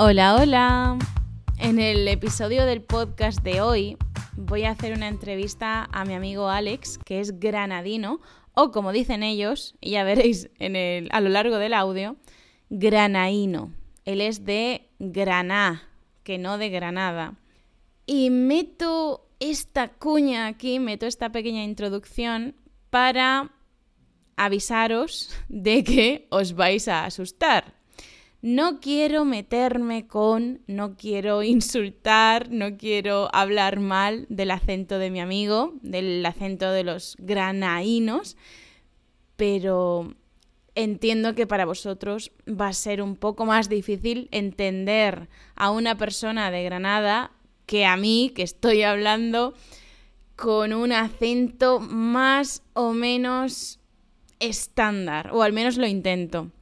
Hola, hola. En el episodio del podcast de hoy voy a hacer una entrevista a mi amigo Alex, que es granadino, o como dicen ellos, y ya veréis en el, a lo largo del audio, granaíno. Él es de Graná, que no de Granada. Y meto esta cuña aquí, meto esta pequeña introducción para avisaros de que os vais a asustar. No quiero meterme con, no quiero insultar, no quiero hablar mal del acento de mi amigo, del acento de los granaínos, pero entiendo que para vosotros va a ser un poco más difícil entender a una persona de Granada que a mí, que estoy hablando con un acento más o menos estándar, o al menos lo intento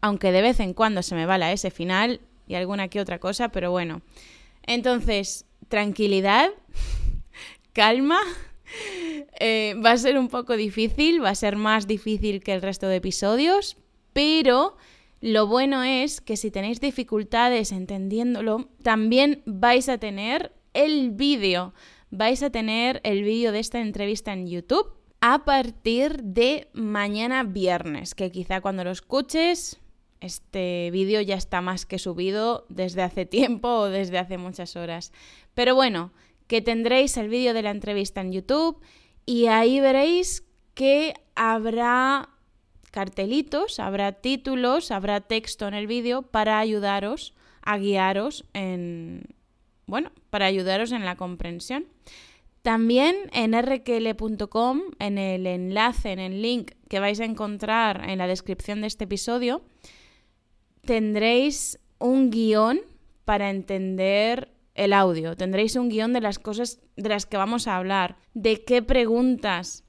aunque de vez en cuando se me va la S final y alguna que otra cosa, pero bueno. Entonces, tranquilidad, calma. Eh, va a ser un poco difícil, va a ser más difícil que el resto de episodios, pero lo bueno es que si tenéis dificultades entendiéndolo, también vais a tener el vídeo. Vais a tener el vídeo de esta entrevista en YouTube a partir de mañana viernes, que quizá cuando lo escuches este vídeo ya está más que subido desde hace tiempo o desde hace muchas horas. Pero bueno, que tendréis el vídeo de la entrevista en YouTube y ahí veréis que habrá cartelitos, habrá títulos, habrá texto en el vídeo para ayudaros a guiaros en bueno, para ayudaros en la comprensión. También en rql.com, en el enlace, en el link que vais a encontrar en la descripción de este episodio, tendréis un guion para entender el audio, tendréis un guion de las cosas de las que vamos a hablar, de qué preguntas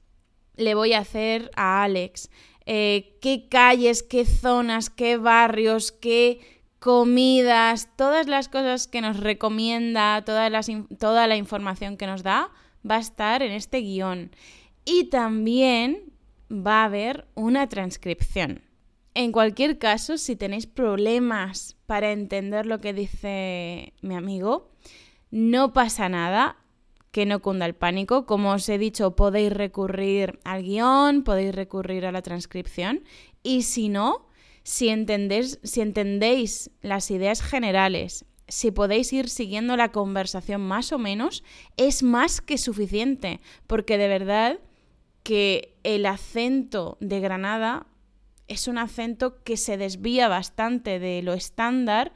le voy a hacer a Alex, eh, qué calles, qué zonas, qué barrios, qué comidas, todas las cosas que nos recomienda, toda la información que nos da, va a estar en este guion. Y también va a haber una transcripción. En cualquier caso, si tenéis problemas para entender lo que dice mi amigo, no pasa nada, que no cunda el pánico. Como os he dicho, podéis recurrir al guion, podéis recurrir a la transcripción y si no, si entendéis, si entendéis las ideas generales, si podéis ir siguiendo la conversación más o menos, es más que suficiente, porque de verdad que el acento de Granada es un acento que se desvía bastante de lo estándar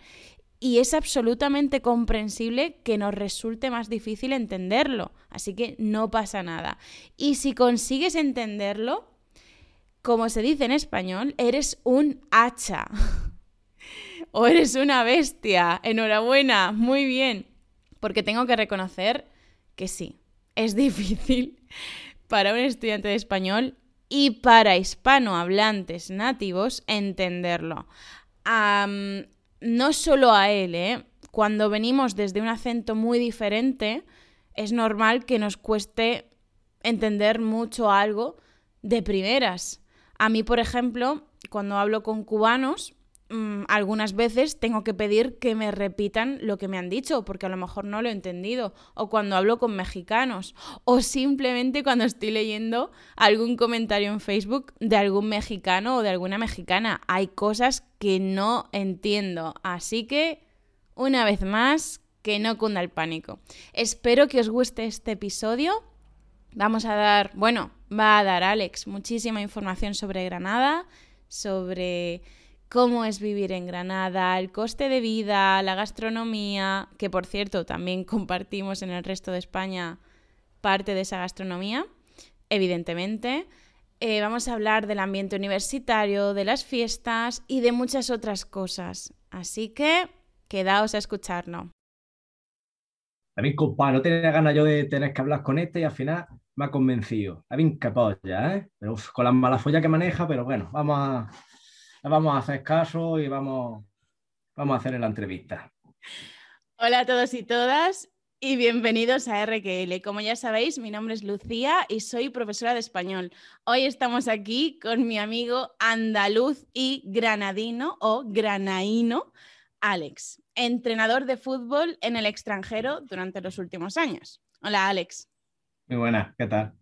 y es absolutamente comprensible que nos resulte más difícil entenderlo. Así que no pasa nada. Y si consigues entenderlo, como se dice en español, eres un hacha. o eres una bestia. Enhorabuena, muy bien. Porque tengo que reconocer que sí, es difícil para un estudiante de español y para hispanohablantes nativos entenderlo. no solo a él, ¿eh? cuando venimos desde un acento muy diferente, es normal que nos cueste entender mucho algo de primeras. A mí, por ejemplo, cuando hablo con cubanos, Mm, algunas veces tengo que pedir que me repitan lo que me han dicho, porque a lo mejor no lo he entendido, o cuando hablo con mexicanos, o simplemente cuando estoy leyendo algún comentario en Facebook de algún mexicano o de alguna mexicana. Hay cosas que no entiendo, así que, una vez más, que no cunda el pánico. Espero que os guste este episodio. Vamos a dar, bueno, va a dar Alex muchísima información sobre Granada, sobre cómo es vivir en Granada, el coste de vida, la gastronomía, que por cierto también compartimos en el resto de España parte de esa gastronomía, evidentemente. Eh, vamos a hablar del ambiente universitario, de las fiestas y de muchas otras cosas. Así que quedaos a escucharnos. A mí, compa, no tenía ganas yo de tener que hablar con este y al final me ha convencido. A mí, ya, ¿eh? Pero, con la mala folla que maneja, pero bueno, vamos a, vamos a hacer caso y vamos, vamos a hacer la entrevista. Hola a todos y todas y bienvenidos a RQL. Como ya sabéis, mi nombre es Lucía y soy profesora de español. Hoy estamos aquí con mi amigo andaluz y granadino o granaíno, Alex, entrenador de fútbol en el extranjero durante los últimos años. Hola, Alex. Muy buena, ¿qué tal?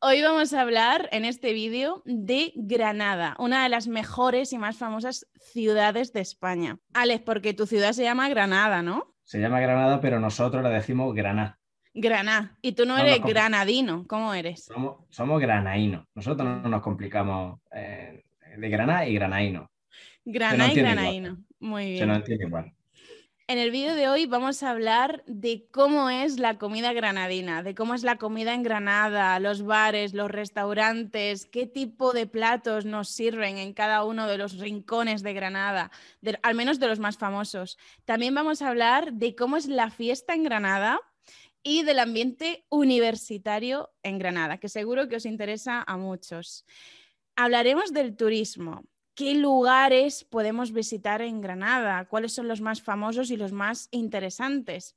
Hoy vamos a hablar en este vídeo de Granada, una de las mejores y más famosas ciudades de España. Alex, porque tu ciudad se llama Granada, ¿no? Se llama Granada, pero nosotros le decimos Granada. Granada. Y tú no, eres granadino, ¿cómo eres? Somos, somos granaínos. Nosotros no nos complicamos eh, de Granada y granaíno. Granada y granaíno. Muy bien. Se nos entiende igual. En el vídeo de hoy vamos a hablar de cómo es la comida granadina, de cómo es la comida en Granada, los bares, los restaurantes, qué tipo de platos nos sirven en cada uno de los rincones de Granada, al menos de los más famosos. También vamos a hablar de cómo es la fiesta en Granada y del ambiente universitario en Granada, que seguro que os interesa a muchos. Hablaremos del turismo, ¿Qué lugares podemos visitar en Granada? ¿Cuáles son los más famosos y los más interesantes?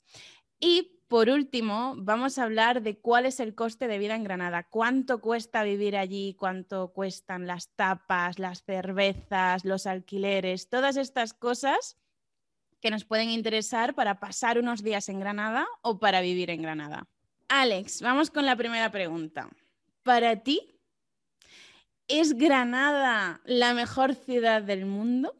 Y por último, vamos a hablar de cuál es el coste de vida en Granada. ¿Cuánto cuesta vivir allí? ¿Cuánto cuestan las tapas, las cervezas, los alquileres? Todas estas cosas que nos pueden interesar para pasar unos días en Granada o para vivir en Granada. Alex, vamos con la primera pregunta. Para ti, ¿Es Granada la mejor ciudad del mundo?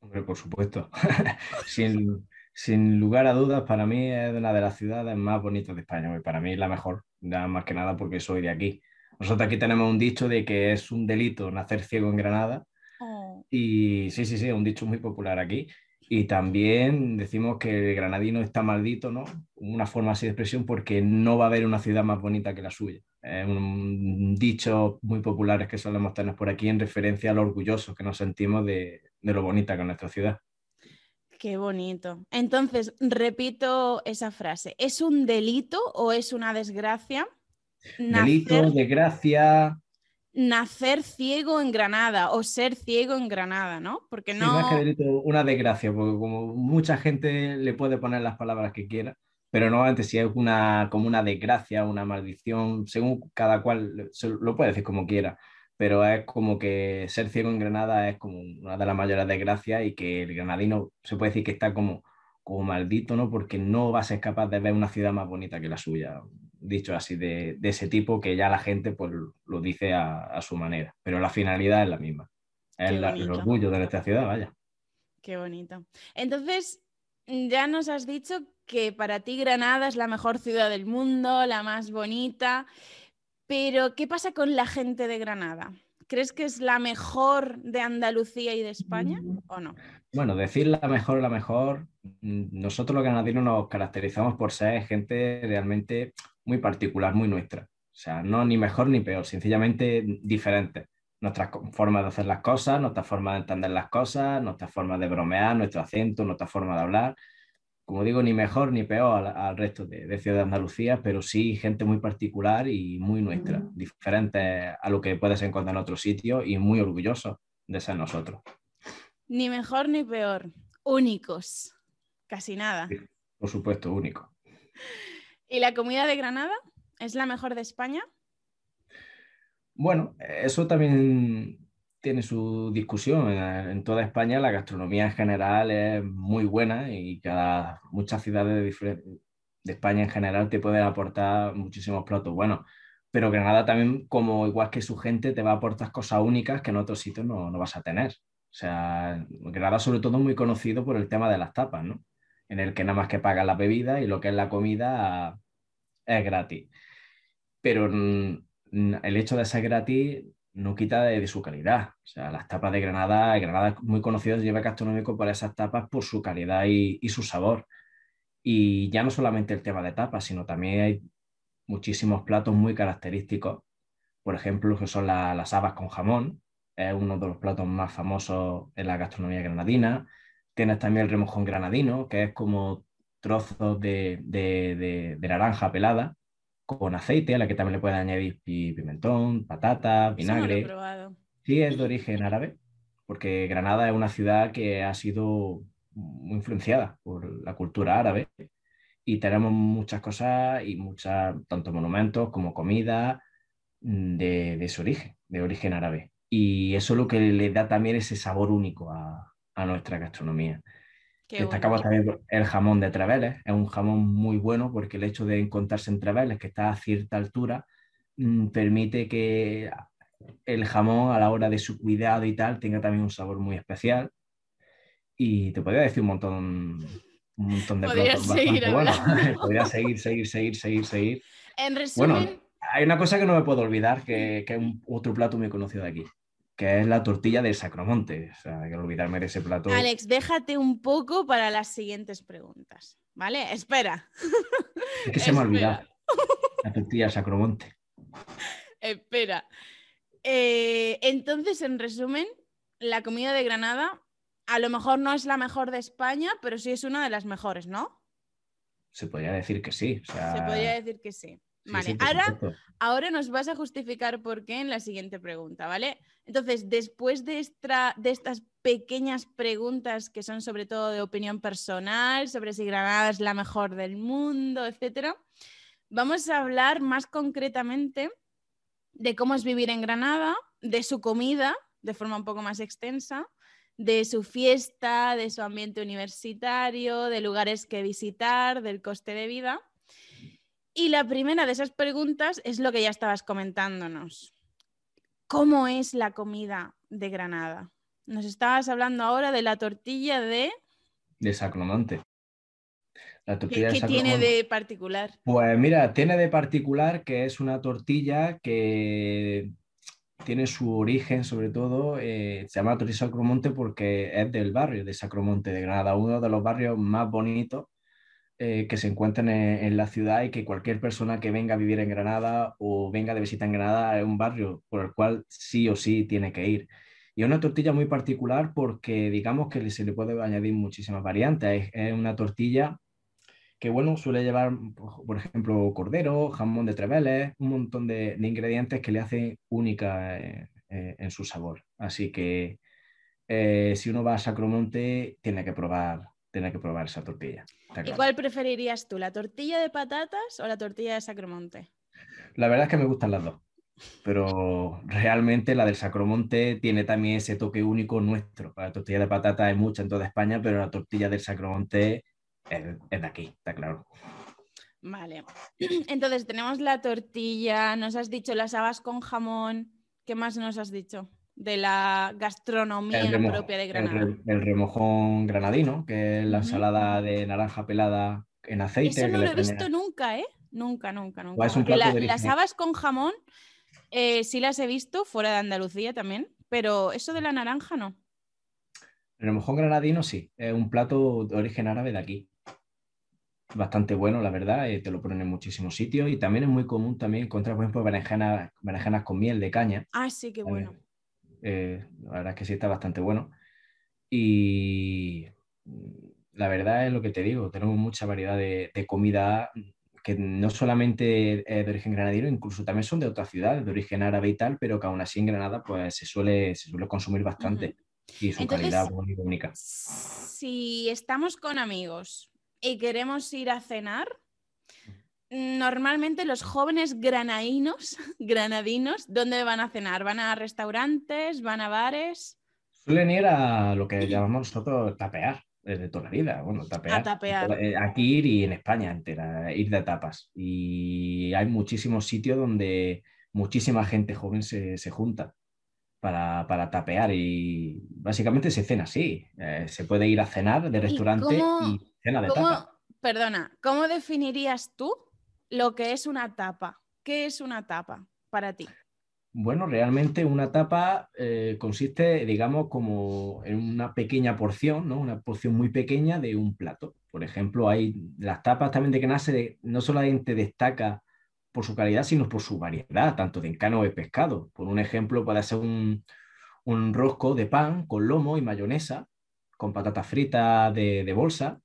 Hombre, por supuesto. sin, lugar a dudas, para mí es una de las ciudades más bonitas de España. Para mí es la mejor, más que nada porque soy de aquí. Nosotros aquí tenemos un dicho de que es un delito nacer ciego en Granada. Oh. Y sí, sí, sí, un dicho muy popular aquí. Y también decimos que el granadino está maldito, ¿no? Una forma así de expresión porque no va a haber una ciudad más bonita que la suya. Es un dicho muy popular que solemos tener por aquí en referencia a lo orgullosos que nos sentimos de, lo bonita que es nuestra ciudad. Qué bonito. Entonces, repito esa frase. ¿Es un delito o es una desgracia? Delito, desgracia, nacer ciego en Granada o ser ciego en Granada, ¿no? Porque no... más que delito, una desgracia, porque como mucha gente le puede poner las palabras que quiera, pero normalmente si es una, como una desgracia, una maldición, según cada cual lo puede decir como quiera, pero es como que ser ciego en Granada es como una de las mayores desgracias y que el granadino se puede decir que está como, como maldito, ¿no? Porque no va a ser capaz de ver una ciudad más bonita que la suya dicho así, de, ese tipo que ya la gente pues, lo dice a, su manera, pero la finalidad es la misma. Es el orgullo de nuestra ciudad, vaya. Qué bonito. Entonces, ya nos has dicho que para ti Granada es la mejor ciudad del mundo, la más bonita, pero ¿qué pasa con la gente de Granada? ¿Crees que es la mejor de Andalucía y de España o no? Bueno, decir la mejor, la mejor, nosotros los granadinos nos caracterizamos por ser gente realmente muy particular, muy nuestra. O sea, no ni mejor ni peor, sencillamente diferente. Nuestra forma de hacer las cosas, nuestra forma de entender las cosas, nuestra forma de bromear, nuestro acento, nuestra forma de hablar. Como digo, ni mejor ni peor al, resto de, de, Ciudad de Andalucía, pero sí gente muy particular y muy nuestra, diferente a lo que puedes encontrar en otros sitios y muy orgulloso de ser nosotros. Ni mejor ni peor, únicos, casi nada. por supuesto, único. ¿Y la comida de Granada es la mejor de España? Bueno, eso también tiene su discusión. En toda España la gastronomía en general es muy buena y cada, muchas ciudades de, España en general te pueden aportar muchísimos platos buenos. Pero Granada también, como igual que su gente, te va a aportar cosas únicas que en otros sitios no, no vas a tener. O sea, Granada sobre todo muy conocido por el tema de las tapas, ¿no? En el que nada más que pagas la bebida y lo que es la comida es gratis. Pero el hecho de ser gratis no quita de, su calidad. O sea, las tapas de Granada, Granada es muy conocido lleva gastronómico por esas tapas, por su calidad y, su sabor. Y ya no solamente el tema de tapas, sino también hay muchísimos platos muy característicos. Por ejemplo, que son las habas con jamón, es uno de los platos más famosos en la gastronomía granadina. Tienes también el remojón granadino, que es como trozos de, naranja pelada con aceite, a la que también le pueden añadir pimentón, patata, vinagre. Sí, es de origen árabe, porque Granada es una ciudad que ha sido muy influenciada por la cultura árabe y tenemos muchas cosas y muchas, tanto monumentos como comida de, de su origen, de origen árabe. Y eso es lo que le da también ese sabor único a, a nuestra gastronomía. Destacamos también el jamón de Treveles, es un jamón muy bueno porque el hecho de encontrarse en Treveles, que está a cierta altura, mm, permite que el jamón a la hora de su cuidado y tal tenga también un sabor muy especial. Y te podría decir un montón, un montón de platos seguir bueno. podría seguir, seguir, seguir, seguir, seguir. En resumen... hay una cosa que no me puedo olvidar, que, que es otro plato muy conocido de aquí que es la tortilla de Sacromonte. O sea, hay que olvidarme de ese plato. Alex, déjate un poco para las siguientes preguntas, ¿vale? Espera. Es que se me ha olvidado. La tortilla de Sacromonte. Espera. Eh, entonces, en resumen, la comida de Granada a lo mejor no es la mejor de España, pero sí es una de las mejores, ¿no? Se podría decir que sí. Se podría decir que sí. Vale, ahora, ahora, nos vas a justificar por qué en la siguiente pregunta, ¿vale? Entonces, después de, de estas pequeñas preguntas que son sobre todo de opinión personal, sobre si Granada es la mejor del mundo, etcétera, vamos a hablar más concretamente de cómo es vivir en Granada, de su comida, de forma un poco más extensa, de su fiesta, de su ambiente universitario, de lugares que visitar, del coste de vida. Y la primera de esas preguntas es lo que ya estabas comentándonos. ¿Cómo es la comida de Granada? Nos estabas hablando ahora de la tortilla de... De Sacromonte. La tortilla ¿Qué, tiene de particular? Pues mira, tiene de particular que es una tortilla que tiene su origen, sobre todo, eh, se llama tortilla Sacromonte porque es del barrio de Sacromonte de Granada, uno de los barrios más bonitos eh, que se encuentran en, la ciudad y que cualquier persona que venga a vivir en Granada o venga de visita en Granada es un barrio por el cual sí o sí tiene que ir. Y es una tortilla muy particular porque digamos que se le puede añadir muchísimas variantes. Es, una tortilla que, bueno, suele llevar, por ejemplo, cordero, jamón de treveles, un montón de, ingredientes que le hacen única eh, eh, en su sabor. Así que si uno va a Sacromonte, tiene que probar tener que probar esa tortilla. ¿Y cuál preferirías tú, la tortilla de patatas o la tortilla de Sacromonte? La verdad es que me gustan las dos, pero realmente la del Sacromonte tiene también ese toque único nuestro. La tortilla de patata hay mucha en toda España, pero la tortilla del Sacromonte es, es de aquí, está claro. Vale, entonces tenemos la tortilla, nos has dicho las habas con jamón, ¿qué más nos has dicho? De la gastronomía propia de Granada. El, remojón granadino, que es la ensalada de naranja pelada en aceite. Eso no lo he visto nunca, ¿eh? Nunca, nunca, nunca. las habas con jamón eh, sí las he visto fuera de Andalucía también, pero eso de la naranja no. El remojón granadino sí, es un plato de origen árabe de aquí. Bastante bueno, la verdad, eh, te lo ponen en muchísimos sitios y también es muy común también encontrar, por ejemplo, berenjenas, berenjenas con miel de caña. Ah, sí, qué bueno. Eh, la verdad es que sí está bastante bueno. Y la verdad es lo que te digo, tenemos mucha variedad de, comida que no solamente es de origen granadino, incluso también son de otras ciudades, de origen árabe y tal, pero que aún así en Granada pues se suele, se suele consumir bastante. Y su calidad muy única. Si estamos con amigos y queremos ir a cenar, normalmente los jóvenes granadinos, granadinos, ¿dónde van a cenar? ¿Van a restaurantes? ¿Van a bares? Suelen ir a lo que llamamos nosotros tapear, de toda la vida. Bueno, tapear. A tapear. Eh, aquí ir y en España entera, ir de tapas. Y hay muchísimos sitios donde muchísima gente joven se, junta. Para, tapear y básicamente se cena así. Eh, se puede ir a cenar de restaurante y, cena de tapas. Perdona, ¿cómo definirías tú lo que es una tapa. ¿Qué es una tapa para ti? Bueno, realmente una tapa eh, consiste, digamos, como en una pequeña porción, ¿no? Una porción muy pequeña de un plato. Por ejemplo, hay las tapas también de que nace, no solamente destaca por su calidad, sino por su variedad, tanto de encano o de pescado. Por un ejemplo, puede ser un, rosco de pan con lomo y mayonesa, con patatas fritas de bolsa,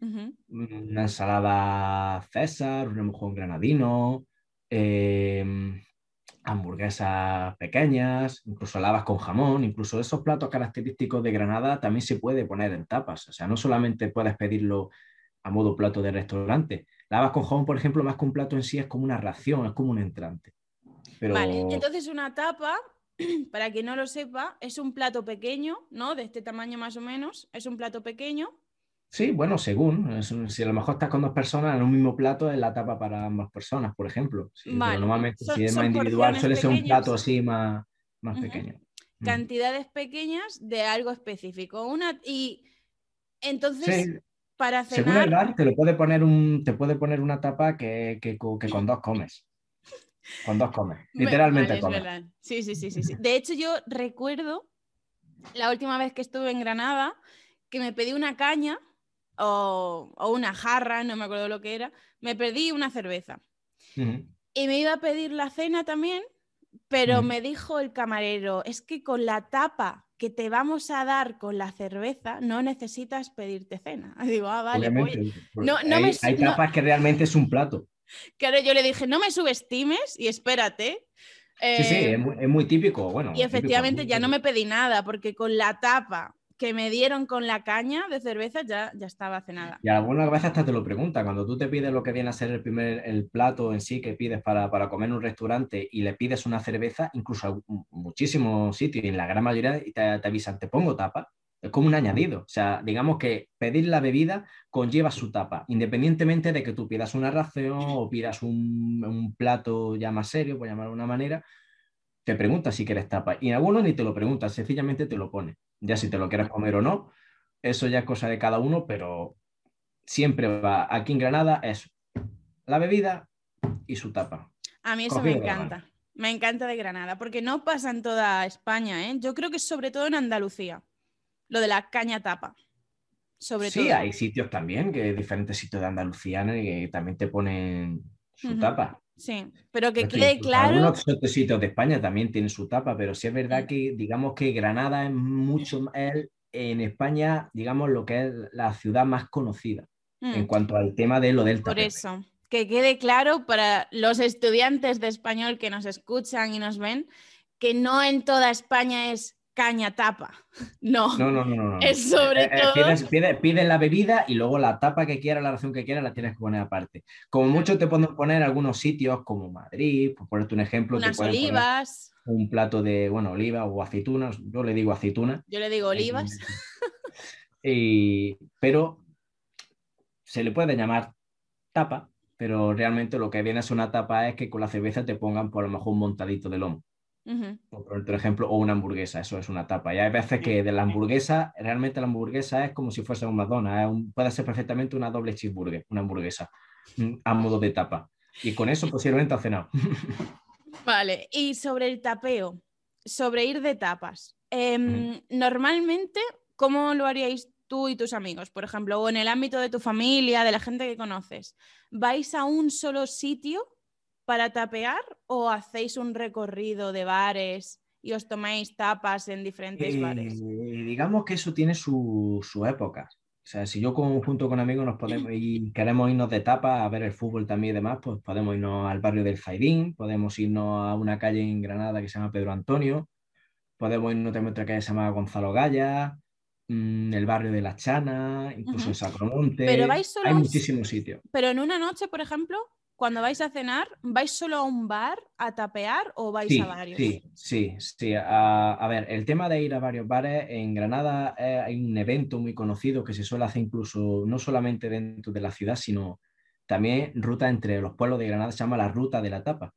una ensalada César, un remojón granadino, em, hamburguesas pequeñas, incluso lavas con jamón, incluso esos platos característicos de Granada también se puede poner en tapas. O sea, no solamente puedes pedirlo a modo plato de restaurante. Lavas con jamón, por ejemplo, más que un plato en sí, es como una ración, es como un entrante. Vale, entonces una tapa para quien no lo sepa, es un plato pequeño, ¿no? De este tamaño más o menos. Es un plato pequeño. Sí, bueno, según. si a lo mejor estás con dos personas en un mismo plato, es la tapa para ambas personas, por ejemplo. normalmente, si es más individual, suele ser un plato así más, más pequeño. Cantidades pequeñas de algo específico. Una, y entonces, para cenar... Según el bar, te, lo puede poner un, te puede poner una tapa que, que, con dos comes. Con dos comes. Literalmente comes. Sí, sí, sí, sí, sí. De hecho, yo recuerdo la última vez que estuve en Granada que me pedí una caña o, o una jarra, no me acuerdo lo que era. Me pedí una cerveza. Y me iba a pedir la cena también, pero me dijo el camarero, es que con la tapa que te vamos a dar con la cerveza, no necesitas pedirte cena. Digo, ah, vale, pues, no, hay, tapas que realmente es un plato. Claro, yo le dije, no me subestimes y espérate. sí, sí, es muy, es muy, típico. Bueno, y efectivamente ya no me pedí nada, porque con la tapa que me dieron con la caña de cerveza ya, ya estaba cenada. Y algunas veces hasta te lo pregunta, cuando tú te pides lo que viene a ser el primer el plato en sí que pides para, para comer en un restaurante y le pides una cerveza, incluso muchísimos sitios y en la gran mayoría te, te avisan, te pongo tapa. Es como un añadido. O sea, digamos que pedir la bebida conlleva su tapa, independientemente de que tú pidas una ración o pidas un, un plato ya más serio, por llamarlo de una manera, te pregunta si quieres tapa. Y en algunos ni te lo preguntan, sencillamente te lo pone. Ya si te lo quieres comer o no, eso ya es cosa de cada uno, pero siempre va aquí en Granada es la bebida y su tapa. A mí eso me encanta. Me encanta de Granada, porque no pasa en toda España, ¿eh? Yo creo que sobre todo en Andalucía, lo de la caña tapa. Sobre sí, hay sitios también, que diferentes sitios de Andalucía que también te ponen su tapa. Sí, pero que quede claro. Algunos sitios de España también tienen su tapa, pero sí es verdad que, digamos que Granada es mucho más, en España, digamos, lo que es la ciudad más conocida en mm. cuanto al tema de lo del Por eso, que quede claro para los estudiantes de español que nos escuchan y nos ven, que no en toda España es caña tapa. No, no, no, no, Es sobre eh, eh, todo. Pides, la bebida y luego la tapa que quieras, la ración que quieras, la tienes que poner aparte. Como mucho te pueden poner algunos sitios como Madrid, por ponerte un ejemplo. Unas olivas. Un plato de, bueno, oliva o aceitunas. Yo le digo aceituna. Yo le digo olivas. y, pero se le puede llamar tapa, pero realmente lo que viene ser una tapa es que con la cerveza te pongan por lo mejor un montadito de lomo por ejemplo, o una hamburguesa, eso es una tapa. Y hay veces que de la hamburguesa, realmente la hamburguesa es como si fuese un Madonna, puede ser perfectamente una doble cheeseburger, una hamburguesa, mm, a modo de tapa. Y con eso posiblemente ha cenado. Vale, y sobre el tapeo, sobre ir de tapas. Em, normalmente, ¿cómo lo haríais tú y tus amigos, por ejemplo, o en el ámbito de tu familia, de la gente que conoces? ¿Vais a un solo sitio para tapear o hacéis un recorrido de bares y os tomáis tapas en diferentes bares? Eh, digamos que eso tiene su, su, época. O sea, si yo junto con amigos nos podemos y queremos irnos de tapas a ver el fútbol también y demás, pues podemos irnos al barrio del Zaidín, podemos irnos a una calle en Granada que se llama Pedro Antonio, podemos irnos a otra calle que se llama Gonzalo Gaya, mm, el barrio de La Chana, incluso en Sacromonte. Pero vais solo Hay muchísimos sitios. Pero en una noche, por ejemplo, cuando vais a cenar, ¿vais solo a un bar a tapear o vais a varios? Sí, sí, sí. A, ver, el tema de ir a varios bares, en Granada eh, hay un evento muy conocido que se suele hacer incluso no solamente dentro de la ciudad, sino también ruta entre los pueblos de Granada, se llama la Ruta de la Tapa.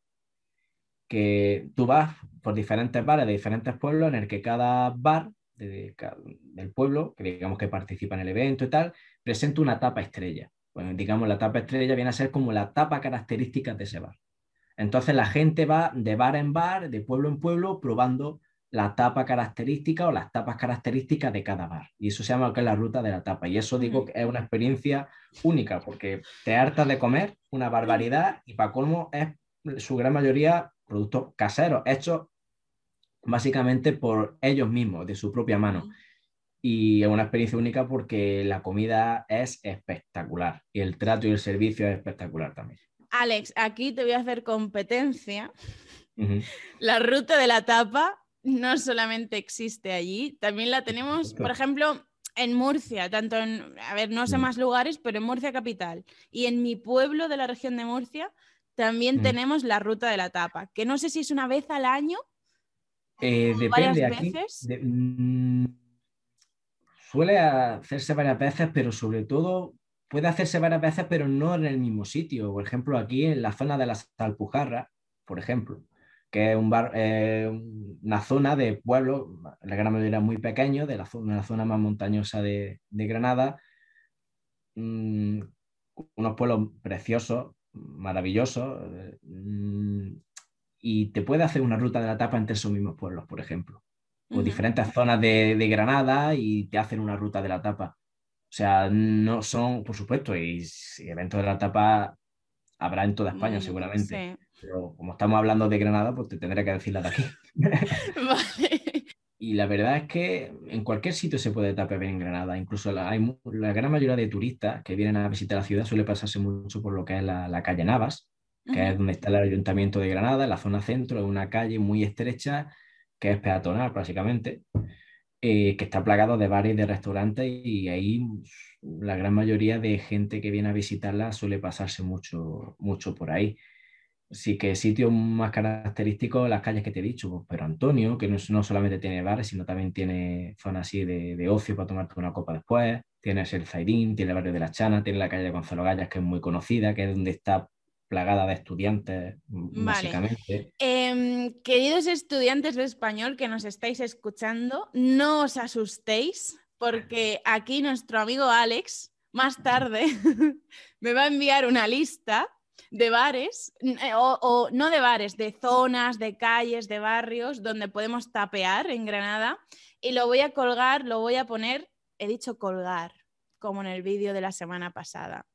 Que tú vas por diferentes bares de diferentes pueblos en el que cada bar del pueblo, que digamos que participa en el evento y tal, presenta una tapa estrella pues digamos, la tapa estrella viene a ser como la tapa característica de ese bar. Entonces la gente va de bar en bar, de pueblo en pueblo, probando la tapa característica o las tapas características de cada bar. Y eso se llama que es la ruta de la tapa. Y eso digo que es una experiencia única, porque te hartas de comer una barbaridad y para colmo es su gran mayoría productos caseros, hechos básicamente por ellos mismos, de su propia mano y es una experiencia única porque la comida es espectacular y el trato y el servicio es espectacular también. Alex, aquí te voy a hacer competencia. La ruta de la tapa no solamente existe allí, también la tenemos, por ejemplo, en Murcia, tanto en, a ver, no sé más lugares, pero en Murcia capital. Y en mi pueblo de la región de Murcia también tenemos la ruta de la tapa, que no sé si es una vez al año Eh, depende aquí. Mm, suele hacerse varias veces, pero sobre todo puede hacerse varias veces, pero no en el mismo sitio. Por ejemplo, aquí en la zona de las Alpujarras, por ejemplo, que es eh, una zona de pueblo, la gran mayoría muy pequeño, de la zona, la zona más montañosa de, Granada, mm, unos pueblos preciosos, maravillosos, mm, y te puede hacer una ruta de la tapa entre esos mismos pueblos, por ejemplo, o diferentes zonas de, Granada y te hacen una ruta de la tapa. O sea, no son, por supuesto, y, eventos de la tapa habrá en toda España mm, seguramente. Pero como estamos hablando de Granada, pues te tendré que decir la de aquí. vale. Y la verdad es que en cualquier sitio se puede tapear en Granada. Incluso la, hay, la gran mayoría de turistas que vienen a visitar la ciudad suele pasarse mucho por lo que es la, calle Navas, que es donde está el ayuntamiento de Granada, en la zona centro, es una calle muy estrecha que es peatonal básicamente, eh, que está plagado de bares y de restaurantes y ahí la gran mayoría de gente que viene a visitarla suele pasarse mucho, mucho por ahí. Sí que sitios más característicos, las calles que te he dicho, pues, pero Antonio, que no, no, solamente tiene bares, sino también tiene zonas así de, de, ocio para tomarte una copa después. Tienes el Zaidín, tiene el barrio de la Chana, tiene la calle de Gonzalo Gallas, que es muy conocida, que es donde está plagada de estudiantes, básicamente. Em, queridos estudiantes de español que nos estáis escuchando, no os asustéis, porque aquí nuestro amigo Alex, más tarde, me va a enviar una lista de bares, eh, o, no de bares, de zonas, de calles, de barrios donde podemos tapear en Granada y lo voy a colgar, lo voy a poner, he dicho colgar, como en el vídeo de la semana pasada.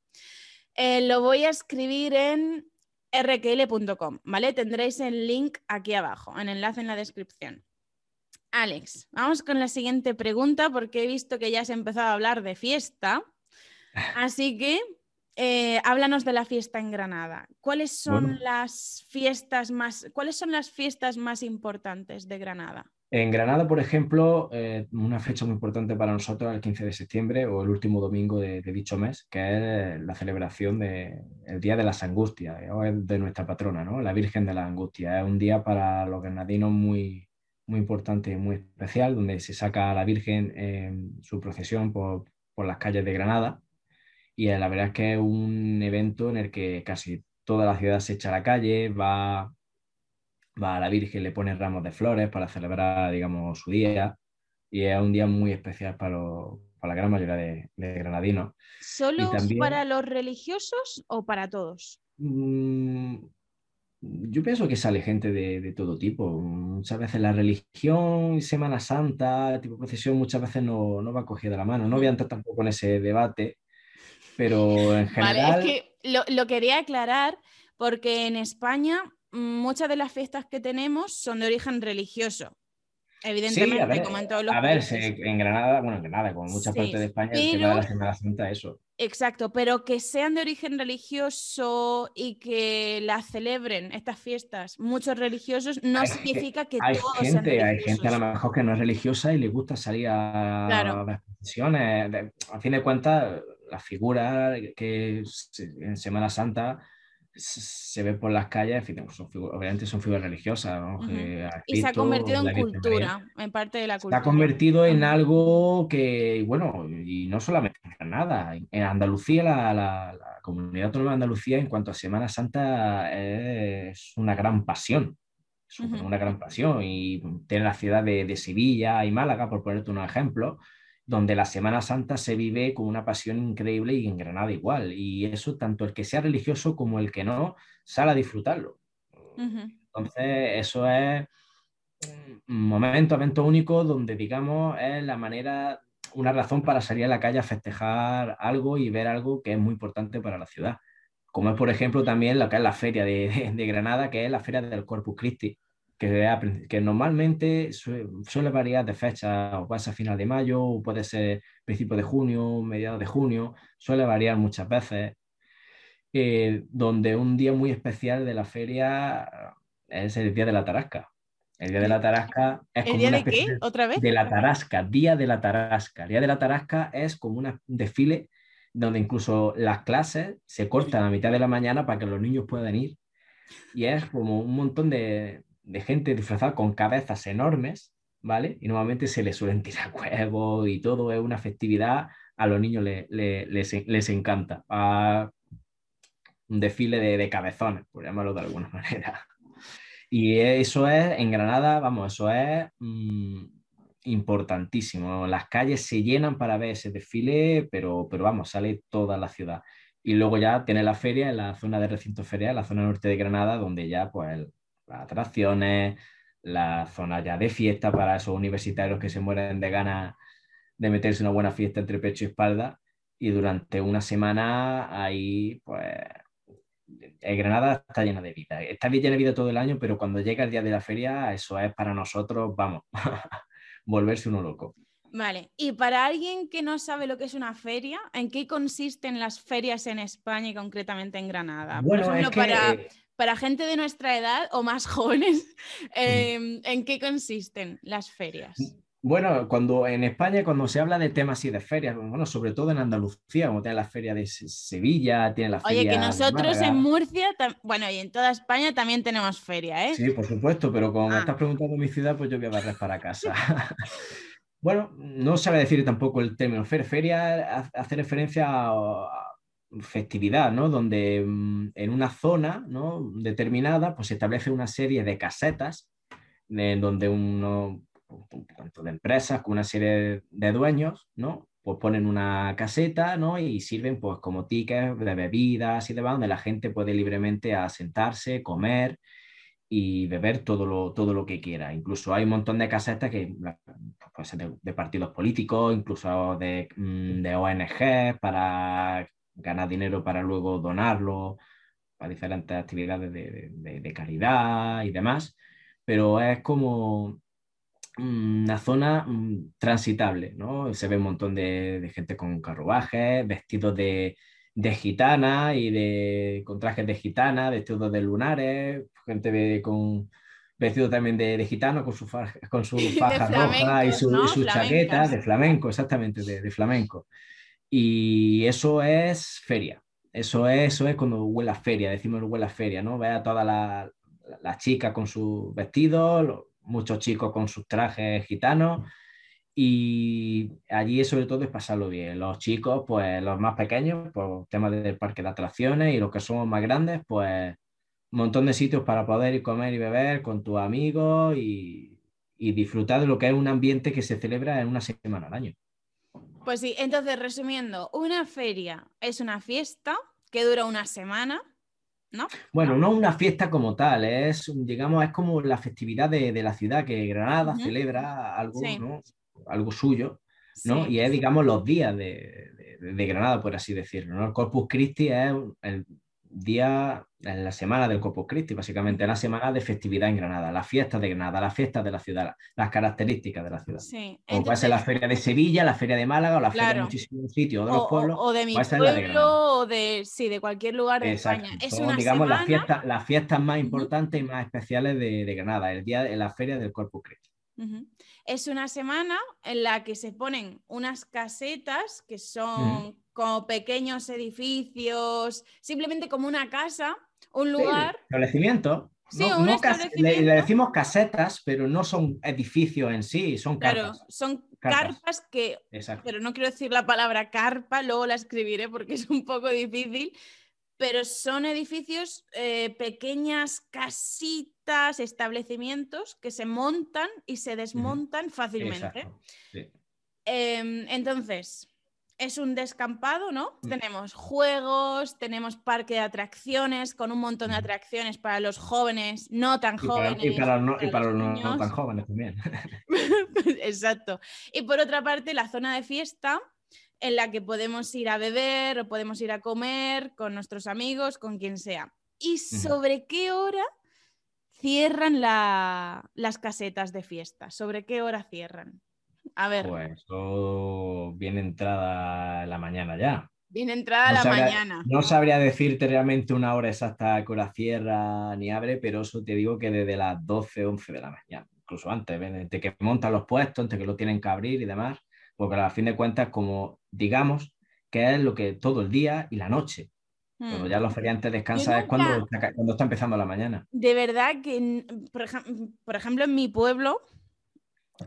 Eh, lo voy a escribir en rkl.com, ¿vale? Tendréis el link aquí abajo, en enlace en la descripción. Alex, vamos con la siguiente pregunta porque he visto que ya se ha empezado a hablar de fiesta. Así que eh, háblanos de la fiesta en Granada. ¿Cuáles son las fiestas más, cuáles son las fiestas más importantes de Granada? En Granada, por ejemplo, eh, una fecha muy importante para nosotros el 15 de septiembre o el último domingo de, dicho mes, que es la celebración del Día de las Angustias, o de nuestra patrona, ¿no? la Virgen de las Angustias. Es un día para los granadinos muy, muy importante muy especial, donde se saca a la Virgen en su procesión por, por las calles de Granada y la verdad es que es un evento en el que casi toda la ciudad se echa a la calle, va, va a la Virgen, le pone ramos de flores para celebrar, digamos, su día. Y es un día muy especial para, para la gran mayoría de, granadinos. ¿Solo para los religiosos o para todos? Mm, yo pienso que sale gente de, todo tipo. Muchas veces la religión, Semana Santa, tipo procesión, muchas veces no, no va cogida de la mano. No voy a entrar tampoco en ese debate, pero en general... Vale, es que lo, quería aclarar porque en España muchas de las fiestas que tenemos son de origen religioso. Evidentemente, como en todos los A ver, en Granada, bueno, en Granada, como en muchas partes de España, el tema de la Semana Santa, eso. Exacto, pero que sean de origen religioso y que las celebren estas fiestas muchos religiosos no significa que, hay todos gente, sean religiosos. Hay gente a lo mejor que no es religiosa y le gusta salir a las procesiones. A fin de cuentas, la figura que en Semana Santa se ve por las calles, obviamente son figuras religiosas. y se ha convertido en cultura, en parte de la cultura. Se ha convertido en algo que, bueno, y no solamente en Granada, en Andalucía, la, comunidad autónoma de Andalucía en cuanto a Semana Santa es una gran pasión. Es una gran pasión y tiene la ciudad de, de Sevilla y Málaga, por ponerte un ejemplo, donde la Semana Santa se vive con una pasión increíble y en Granada igual. Y eso tanto el que sea religioso como el que no sale a disfrutarlo. Entonces, eso es un momento, evento único donde, digamos, es la manera, una razón para salir a la calle a festejar algo y ver algo que es muy importante para la ciudad. Como es, por ejemplo, también lo que es la feria de, de Granada, que es la feria del Corpus Christi que, que normalmente suele, variar de fecha, o puede ser final de mayo, o puede ser principio de junio, mediados de junio, suele variar muchas veces, eh, donde un día muy especial de la feria es el Día de la Tarasca. El Día de la Tarasca es como día de qué? ¿Otra vez? De la Tarasca, Día de la Tarasca. El Día de la Tarasca es como un desfile donde incluso las clases se cortan a mitad de la mañana para que los niños puedan ir. Y es como un montón de, de gente disfrazada con cabezas enormes, ¿vale? Y normalmente se les suelen tirar huevos y todo, es una festividad, a los niños les, encanta. un desfile de, cabezones, por llamarlo de alguna manera. Y eso es, en Granada, vamos, eso es mm, importantísimo. Las calles se llenan para ver ese desfile, pero, pero vamos, sale toda la ciudad. Y luego ya tiene la feria en la zona de recinto ferial, la zona norte de Granada, donde ya pues las atracciones, la zona ya de fiesta para esos universitarios que se mueren de ganas de meterse una buena fiesta entre pecho y espalda. Y durante una semana ahí, pues, Granada está llena de vida. Está llena de vida todo el año, pero cuando llega el día de la feria, eso es para nosotros, vamos, volverse uno loco. Vale, y para alguien que no sabe lo que es una feria, ¿en qué consisten las ferias en España y concretamente en Granada? Bueno, Por ejemplo, para, eh, para gente de nuestra edad o más jóvenes, em, ¿en qué consisten las ferias? Bueno, cuando en España, cuando se habla de temas y de ferias, bueno, sobre todo en Andalucía, como tiene la feria de Sevilla, tiene la feria. Oye, que nosotros en Murcia, bueno, y en toda España también tenemos feria, ¿eh? Sí, por supuesto, pero como me ah. estás preguntando mi ciudad, pues yo voy a barrer para casa. bueno, no sabe decir tampoco el término feria. Feria hace referencia a festividad, ¿no? Donde mm, en una zona ¿no? determinada pues se establece una serie de casetas en donde uno, tanto de empresas como una serie de dueños, ¿no? Pues ponen una caseta, ¿no? Y sirven pues como tickets de bebidas y demás, donde la gente puede libremente asentarse, comer y beber todo lo, todo lo que quiera. Incluso hay un montón de casetas que pues, de, de partidos políticos, incluso de, mm, de ONG para ganar dinero para luego donarlo a diferentes actividades de, caridad y demás, pero es como una zona mm, transitable, ¿no? Se ve un montón de, gente con carruajes, vestidos de, gitana y de, con trajes de gitana, vestidos de lunares, gente con vestido también de, gitano con su, faja, con su faja roja y su, chaqueta de flamenco, exactamente, de, flamenco. Y eso es feria. Eso es, eso es cuando huele a feria, decimos huele a feria, ¿no? Ve a todas las la, chicas con sus vestidos, muchos chicos con sus trajes gitanos. Y allí sobre todo es pasarlo bien. Los chicos, pues los más pequeños, por temas del parque de atracciones y los que somos más grandes, pues un montón de sitios para poder ir comer y beber con tus amigos y, y disfrutar de lo que es un ambiente que se celebra en una semana al año. Pues sí, entonces resumiendo, una feria es una fiesta que dura una semana, ¿no? Bueno, no una fiesta como tal, es, digamos, es como la festividad de, la ciudad que Granada celebra algo, algo suyo, ¿no? Y es, digamos, los días de, de, Granada, por así decirlo, ¿no? El Corpus Christi es el día, en la semana del Corpus Christi, básicamente, la semana de festividad en Granada, la fiesta de Granada, la fiesta de la ciudad, las características de la ciudad. Sí. Como puede ser la feria de Sevilla, la feria de Málaga o la feria de muchísimos sitios, de los pueblos. O, de mi pueblo, o de, sí, de cualquier lugar de España. Es una digamos, las, fiestas, las fiestas más importantes y más especiales de, Granada, el día de la feria del Corpus Christi. Es una semana en la que se ponen unas casetas que son como pequeños edificios, simplemente como una casa, un lugar. Sí, establecimiento. Sí, un establecimiento. Le, decimos casetas, pero no son edificios en sí, son carpas. Claro, son carpas, que, pero no quiero decir la palabra carpa, luego la escribiré porque es un poco difícil, pero son edificios, eh, pequeñas casitas, establecimientos que se montan y se desmontan fácilmente. Em, entonces, es un descampado, ¿no? Mm. Tenemos juegos, tenemos parque de atracciones con un montón de atracciones para los jóvenes, no tan jóvenes. y para, los, no, tan jóvenes también. Exacto. Y por otra parte, la zona de fiesta en la que podemos ir a beber o podemos ir a comer con nuestros amigos, con quien sea. ¿Y sobre qué hora cierran las casetas de fiesta? ¿Sobre qué hora cierran? A ver. Pues viene entrada la mañana ya. Viene entrada la mañana. No sabría decirte realmente una hora exacta que la cierra ni abre, pero eso te digo que desde las 12, 11 de la mañana, incluso antes, de que montan los puestos, antes que lo tienen que abrir y demás, porque a fin de cuentas, como digamos, que es lo que todo el día y la noche. Cuando Hmm. ya los feriantes descansan es cuando, está ca- cuando está empezando la mañana. De verdad que, por, por ejemplo, en mi pueblo,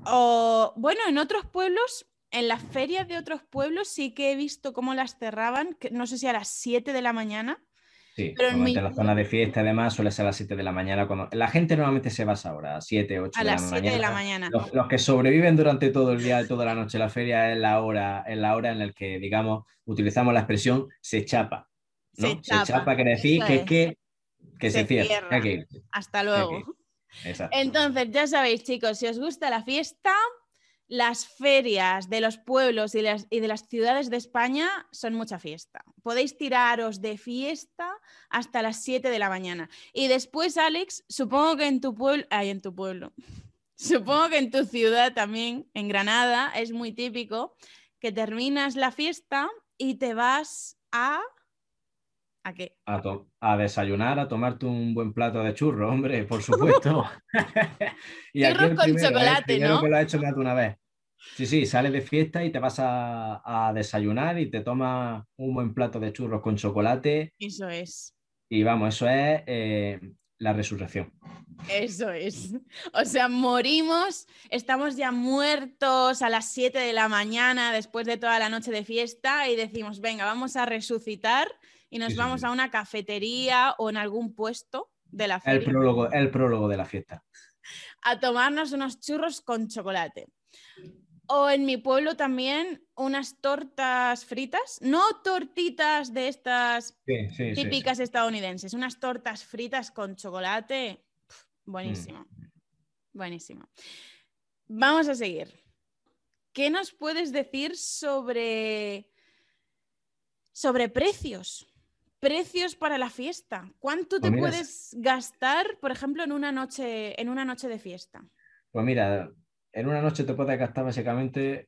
o bueno, en otros pueblos, en las ferias de otros pueblos sí que he visto cómo las cerraban, que no sé si a las 7 de la mañana. Sí, Pero en mi- la zona de fiesta además suele ser a las 7 de la mañana. Cuando... La gente normalmente se va a esa hora, a 7, 8 A de las la 7 mañana. de la mañana. Los, los que sobreviven durante todo el día, toda la noche la feria es la hora, es la hora en la que, digamos, utilizamos la expresión se chapa. ¿no? Se chapa, quiere decir eso que, es. que, que se, Se cierra. Hasta luego. Entonces, ya sabéis, chicos, si os gusta la fiesta, las ferias de los pueblos y, las- y de las ciudades de España son mucha fiesta. Podéis tiraros de fiesta hasta las 7 de la mañana. Y después, Alex, supongo que en tu pueblo, ay, en tu pueblo, supongo que en tu ciudad también, en Granada, es muy típico que terminas la fiesta y te vas a... ¿A qué? A, a desayunar, a tomarte un buen plato de churro, hombre, por supuesto. y Churros con primero, ¿eh? Chocolate, primero ¿no? que lo ha hecho más de una vez. Sí, sí, sales de fiesta y te vas a, a desayunar y te tomas un buen plato de churros con chocolate Eso es. y vamos, eso es eh, la resurrección. Eso es. O sea, morimos, estamos ya muertos a las 7 de la mañana después de toda la noche de fiesta y decimos, venga, vamos a resucitar y nos Sí, vamos sí. a una cafetería o en algún puesto de la El feria prólogo, el prólogo de la fiesta. a tomarnos unos churros con chocolate. O en mi pueblo también unas tortas fritas, no tortitas de estas típicas estadounidenses, unas tortas fritas con chocolate. buenísimo. Mm. Buenísimo. Vamos a seguir. ¿Qué nos puedes decir sobre, sobre precios? Precios para la fiesta. ¿Cuánto te Pues mira, puedes gastar, por ejemplo, en una noche, en una noche de fiesta? Pues mira, en una noche te puedes gastar básicamente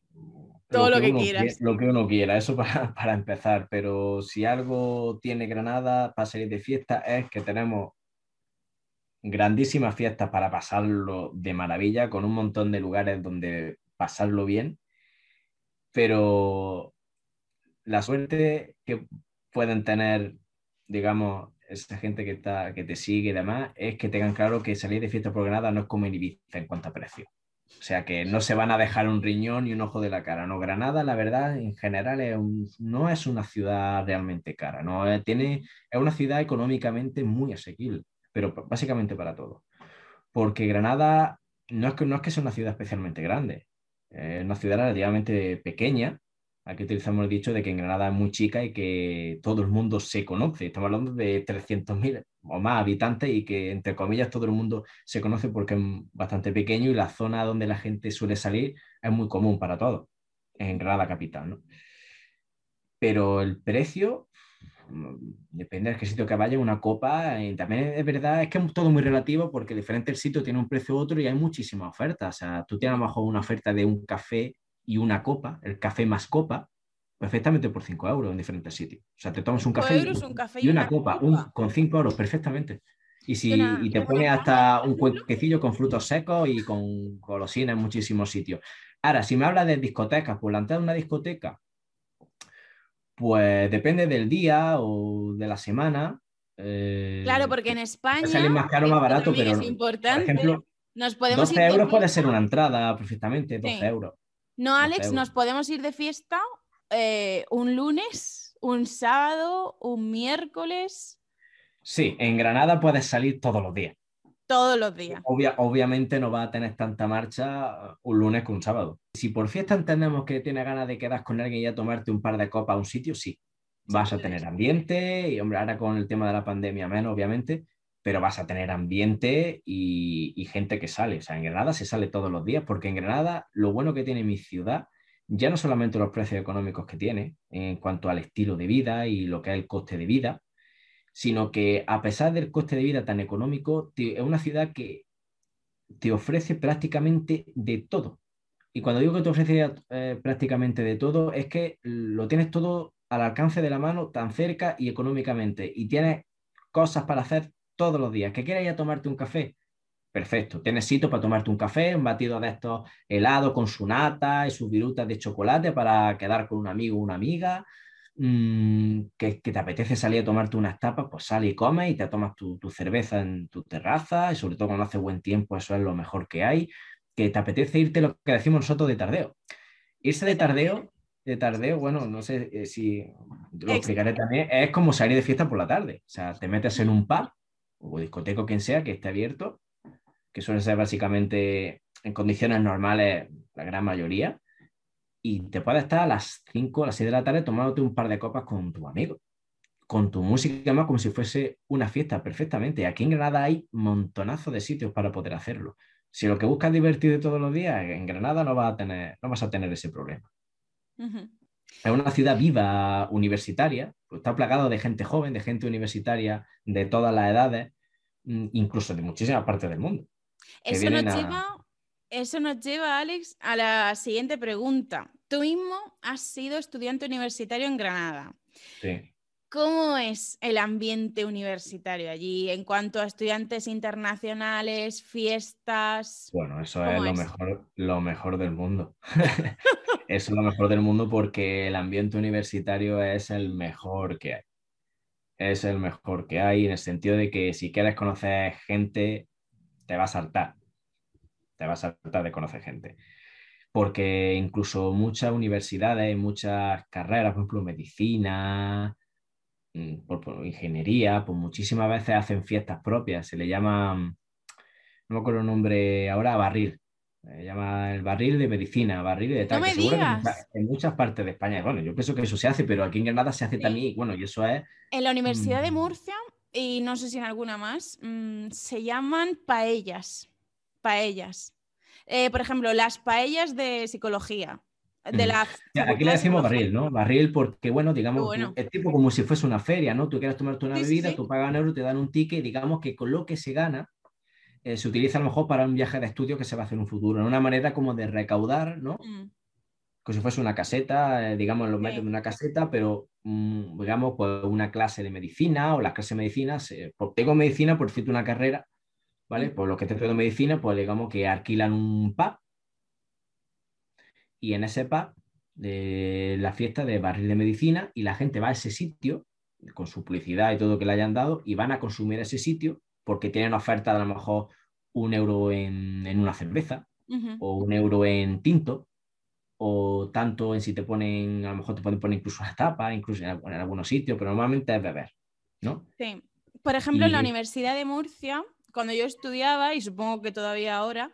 Todo lo que quieras. quie- lo que uno quiera, eso para, para empezar. Pero si algo tiene Granada para salir de fiesta es que tenemos grandísimas fiestas para pasarlo de maravilla, con un montón de lugares donde pasarlo bien. Pero la suerte que pueden tener, digamos, esa gente que, está, que te sigue y demás, es que tengan claro que salir de fiesta por Granada no es como en Ibiza en cuanto a precio. O sea que no se van a dejar un riñón y un ojo de la cara. No, Granada, la verdad, en general es un- no es una ciudad realmente cara. No Eh, tiene, es una ciudad económicamente muy asequible, pero básicamente para todo. Porque Granada no es que, no es que sea una ciudad especialmente grande, eh, es una ciudad relativamente pequeña. Aquí utilizamos el dicho de que en Granada es muy chica y que todo el mundo se conoce. Estamos hablando de 300.000 o más habitantes y que, entre comillas, todo el mundo se conoce porque es bastante pequeño y la zona donde la gente suele salir es muy común para todos, en Granada capital, ¿no? Pero el precio, mm, depende del sitio que vaya, una copa, y también es verdad, es que es todo muy relativo porque diferente el sitio tiene un precio u otro y hay muchísimas ofertas. O sea, tú tienes a lo mejor una oferta de un café y una copa, el café más copa, perfectamente por 5 euros en diferentes sitios. O sea, te tomas un café y- euros, un café y una copa, un- con 5 euros perfectamente. Y, si, ¿Y una- y y te una pone caña, hasta por un cuenquecillo con frutos secos y con golosinas en muchísimos sitios. Ahora, si me hablas de discotecas, pues la entrada de una discoteca, pues depende del día o de la semana. eh, Claro, porque en España. más caro barato, pero es por importante. ejemplo, nos podemos 12 ir de euros puede ser una entrada perfectamente, 12 Sí. euros. No, 12 Alex, nos podemos ir de fiesta eh, un lunes, un sábado, un miércoles, Sí, en Granada puedes salir todos los días. todos los días. Obvia- obviamente no va a tener tanta marcha un lunes que un sábado. Si por fiesta entendemos que tienes ganas de quedar con alguien y a tomarte un par de copas a un sitio, sí. Vas a tener ambiente, y hombre, ahora con el tema de la pandemia menos, obviamente, pero vas a tener ambiente y, gente que sale. O sea, en Granada se sale todos los días, porque en Granada lo bueno que tiene mi ciudad, ya no solamente los precios económicos que tiene en cuanto al estilo de vida y lo que es el coste de vida, sino que a pesar del coste de vida tan económico, es una ciudad que te ofrece prácticamente de todo. Y cuando digo que te ofrece eh, prácticamente de todo, es que lo tienes todo al alcance de la mano, tan cerca y económicamente. Y tienes cosas para hacer todos los días. ¿Que quieres ir a tomarte un café? Perfecto. Tienes sitio para tomarte un café, un batido de estos helados con su nata y sus virutas de chocolate para quedar con un amigo o una amiga. mm, que, te apetece salir a tomarte unas tapas, pues sale y come y te tomas tu, cerveza en tu terraza, y sobre todo cuando hace buen tiempo, eso es lo mejor que hay, que te apetece irte lo que decimos nosotros de tardeo. Irse de tardeo, de tardeo, bueno, no sé eh, si lo explicaré también, es como salir de fiesta por la tarde. O sea, te metes en un pub o discoteco, quien sea, que esté abierto, que suele ser básicamente en condiciones normales la gran mayoría, y te puedes estar a las 5 a las 6 de la tarde tomándote un par de copas con tu amigo, con tu música más como si fuese una fiesta perfectamente. Aquí en Granada hay montonazo de sitios para poder hacerlo. Si lo que buscas es divertirte todos los días, en Granada no vas a tener, no vas a tener ese problema. Es una ciudad viva, universitaria, pues está plagado de gente joven, de gente universitaria de todas las edades, incluso de muchísimas partes del mundo. Eso nos, lleva, eso nos lleva, Alex, a la siguiente pregunta. Tú mismo has sido estudiante universitario en Granada. Sí. ¿Cómo es el ambiente universitario allí en cuanto a estudiantes internacionales, fiestas? Bueno, eso es, Lo, mejor, lo mejor del mundo. eso es lo mejor del mundo porque el ambiente universitario es el mejor que hay. Es el mejor que hay en el sentido de que si quieres conocer gente, te va a saltar. Te va a saltar de conocer gente. Porque incluso muchas universidades, muchas carreras, por ejemplo, medicina, Mm, por, ingeniería, pues muchísimas veces hacen fiestas propias, se le llama, mm, no me acuerdo el nombre ahora, barril. Se llama el barril de medicina, barril de tal. No me digas. en muchas partes de España, bueno, yo pienso que eso se hace, pero aquí en Granada se hace también, bueno, y eso es... En la Universidad de mm. Murcia, y no sé si en alguna más, se llaman paellas. Paellas. Eh, por ejemplo, las paellas de psicología aquí le decimos barril, ¿no? Barril porque, bueno, digamos, es tipo como si fuese una feria, ¿no? Tú quieres tomarte una bebida, tú pagas un euro, te dan un ticket digamos que con lo que se gana eh, se utiliza a lo mejor para un viaje de estudio que se va a hacer en un futuro, en una manera como de recaudar, ¿no? Mm. Como si fuese una caseta, eh, digamos, los medios de una caseta, pero mm, digamos, pues una clase de medicina o las clases de medicina, tengo medicina, por cierto, una carrera, ¿vale? Mm. Por los que te estudiando medicina, pues digamos que alquilan un pub y en ese pub de la fiesta de barril de medicina y la gente va a ese sitio con su publicidad y todo lo que le hayan dado y van a consumir ese sitio porque tienen oferta de a lo mejor un euro en, una cerveza o un euro en tinto o tanto en si te ponen, a lo mejor te pueden poner incluso una tapa, incluso en, algunos sitios, pero normalmente es beber, ¿no? Sí. Por ejemplo, en la Universidad de Murcia, cuando yo estudiaba, y supongo que todavía ahora,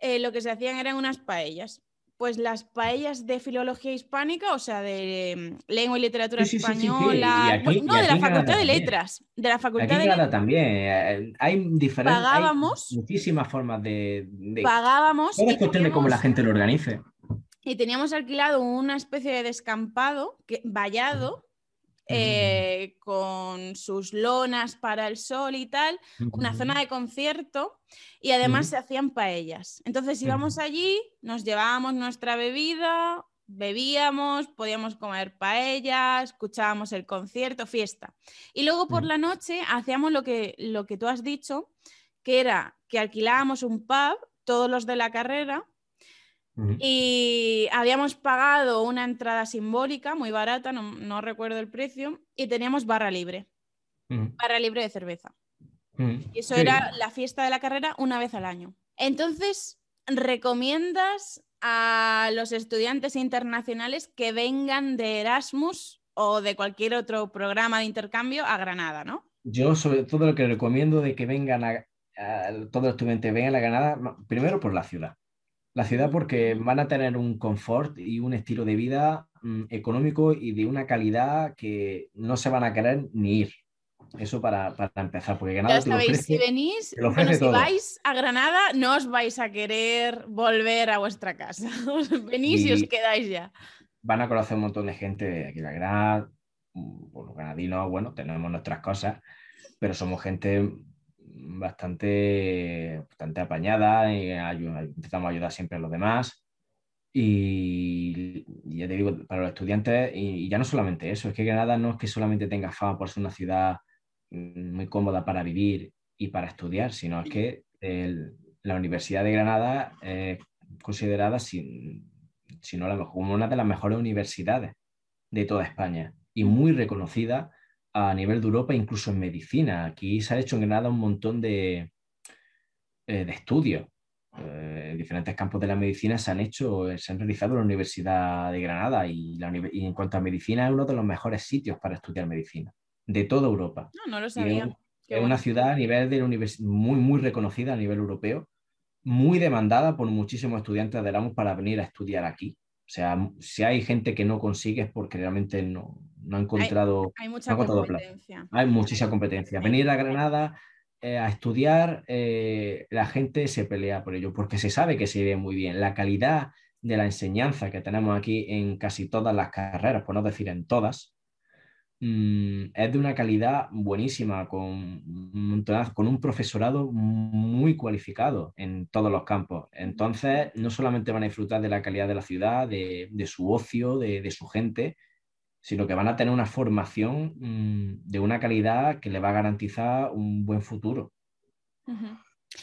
eh, lo que se hacían eran unas paellas pues las paellas de filología hispánica, o sea, de mm, lengua y literatura española, no, de la Facultad de Letras, de la Facultad de Letras también, eh, hay diferentes, pagábamos, muchísimas formas de, pagábamos, es cuestión de cómo la gente lo organice. Y teníamos alquilado una especie de descampado, que, vallado, eh, con sus lonas para el sol y tal, una zona de concierto y además se hacían paellas. Entonces íbamos allí, nos llevábamos nuestra bebida, bebíamos, podíamos comer paellas, escuchábamos el concierto, fiesta. Y luego por la noche hacíamos lo que, lo que tú has dicho, que era que alquilábamos un pub, todos los de la carrera, y habíamos pagado una entrada simbólica muy barata, no, recuerdo el precio, y teníamos barra libre, barra libre de cerveza. Y eso era la fiesta de la carrera una vez al año. Entonces, ¿recomiendas a los estudiantes internacionales que vengan de Erasmus o de cualquier otro programa de intercambio a Granada, no? Yo sobre todo lo que recomiendo de que vengan a, a todos los estudiantes vengan a Granada, primero por la ciudad. La ciudad porque van a tener un confort y un estilo de vida mm, económico y de una calidad que no se van a querer ni ir. Eso para, empezar, porque Granada ya sabéis, si venís, si vais a Granada, no os vais a querer volver a vuestra casa. venís y, os quedáis ya. Van a conocer un montón de gente de aquí de la Granada, mm, los granadinos, bueno, tenemos nuestras cosas, pero somos gente bastante, bastante apañada y intentamos ayudar siempre a los demás. Y, ya te digo, para los estudiantes, y, ya no solamente eso, es que Granada no es que solamente tenga fama por ser una ciudad muy cómoda para vivir y para estudiar, sino es que la Universidad de Granada es considerada, si, si no la mejor, como una de las mejores universidades de toda España. y muy reconocida a nivel de Europa, incluso en medicina. Aquí se ha hecho en Granada un montón de, eh, de estudios. Eh, en diferentes campos de la medicina se han hecho, se han realizado en la Universidad de Granada y, en cuanto a medicina es uno de los mejores sitios para estudiar medicina de toda Europa. No, no lo sabía. Es, una ciudad a nivel de muy, muy reconocida a nivel europeo, muy demandada por muchísimos estudiantes de Erasmus para venir a estudiar aquí. O sea, si hay gente que no consigue es porque realmente no, no ha encontrado. Hay, mucha competencia. Hay muchísima competencia. Venir a Granada eh, a estudiar, eh, la gente se pelea por ello, porque se sabe que se ve muy bien. La calidad de la enseñanza que tenemos aquí en casi todas las carreras, por no decir en todas, mm, es de una calidad buenísima, con un, con un profesorado muy cualificado en todos los campos. Entonces, no solamente van a disfrutar de la calidad de la ciudad, de, su ocio, de su gente, sino que van a tener una formación mm, de una calidad que le va a garantizar un buen futuro.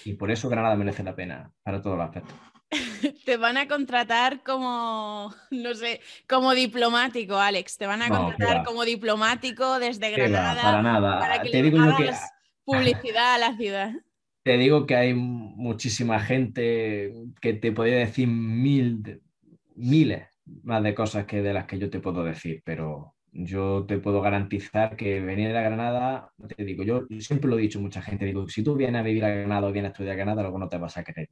Y por eso Granada merece la pena para todos los aspectos. Te van a contratar como, no sé, como diplomático, Alex. Te van a contratar como diplomático desde Granada. para nada. Para que Te digo que... publicidad a la ciudad. Te digo que hay muchísima gente que te podría decir mil, miles más de cosas que de las que yo te puedo decir, pero yo te puedo garantizar que venir a Granada, te digo, yo siempre lo he dicho a mucha gente, digo, si tú vienes a vivir a Granada o vienes a estudiar a Granada, luego no te vas a querer,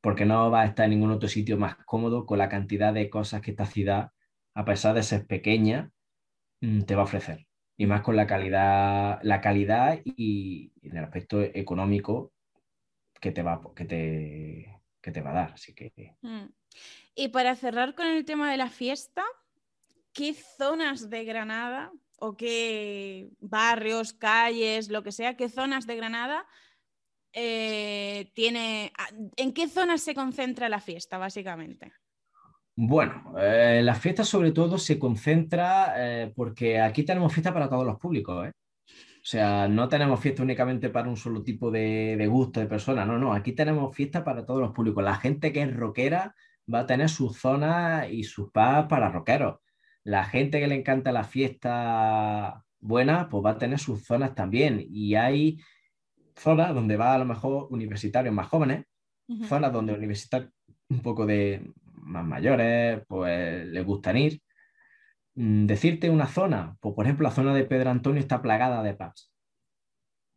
porque no vas a estar en ningún otro sitio más cómodo con la cantidad de cosas que esta ciudad, a pesar de ser pequeña, mm, te va a ofrecer. Y más con la calidad, la calidad y, en el aspecto económico que te va, que te, que te va a dar. Así que. Mm. Y para cerrar con el tema de la fiesta, ¿qué zonas de Granada o qué barrios, calles, lo que sea, qué zonas de Granada eh, tiene... ¿En qué zonas se concentra la fiesta, básicamente? Bueno, eh, la fiesta sobre todo se concentra eh, porque aquí tenemos fiesta para todos los públicos. O sea, no tenemos fiesta únicamente para un solo tipo de, de gusto de personas. No, no, aquí tenemos fiesta para todos los públicos. La gente que es rockera va a tener sus zonas y sus pubs para rockeros. La gente que le encanta la fiesta buena, pues va a tener sus zonas también. Y hay zonas donde va a lo mejor universitarios más jóvenes, zonas donde universitarios un poco de más mayores, pues les gustan ir. Mm, decirte una zona, pues por ejemplo la zona de Pedro Antonio está plagada de pubs.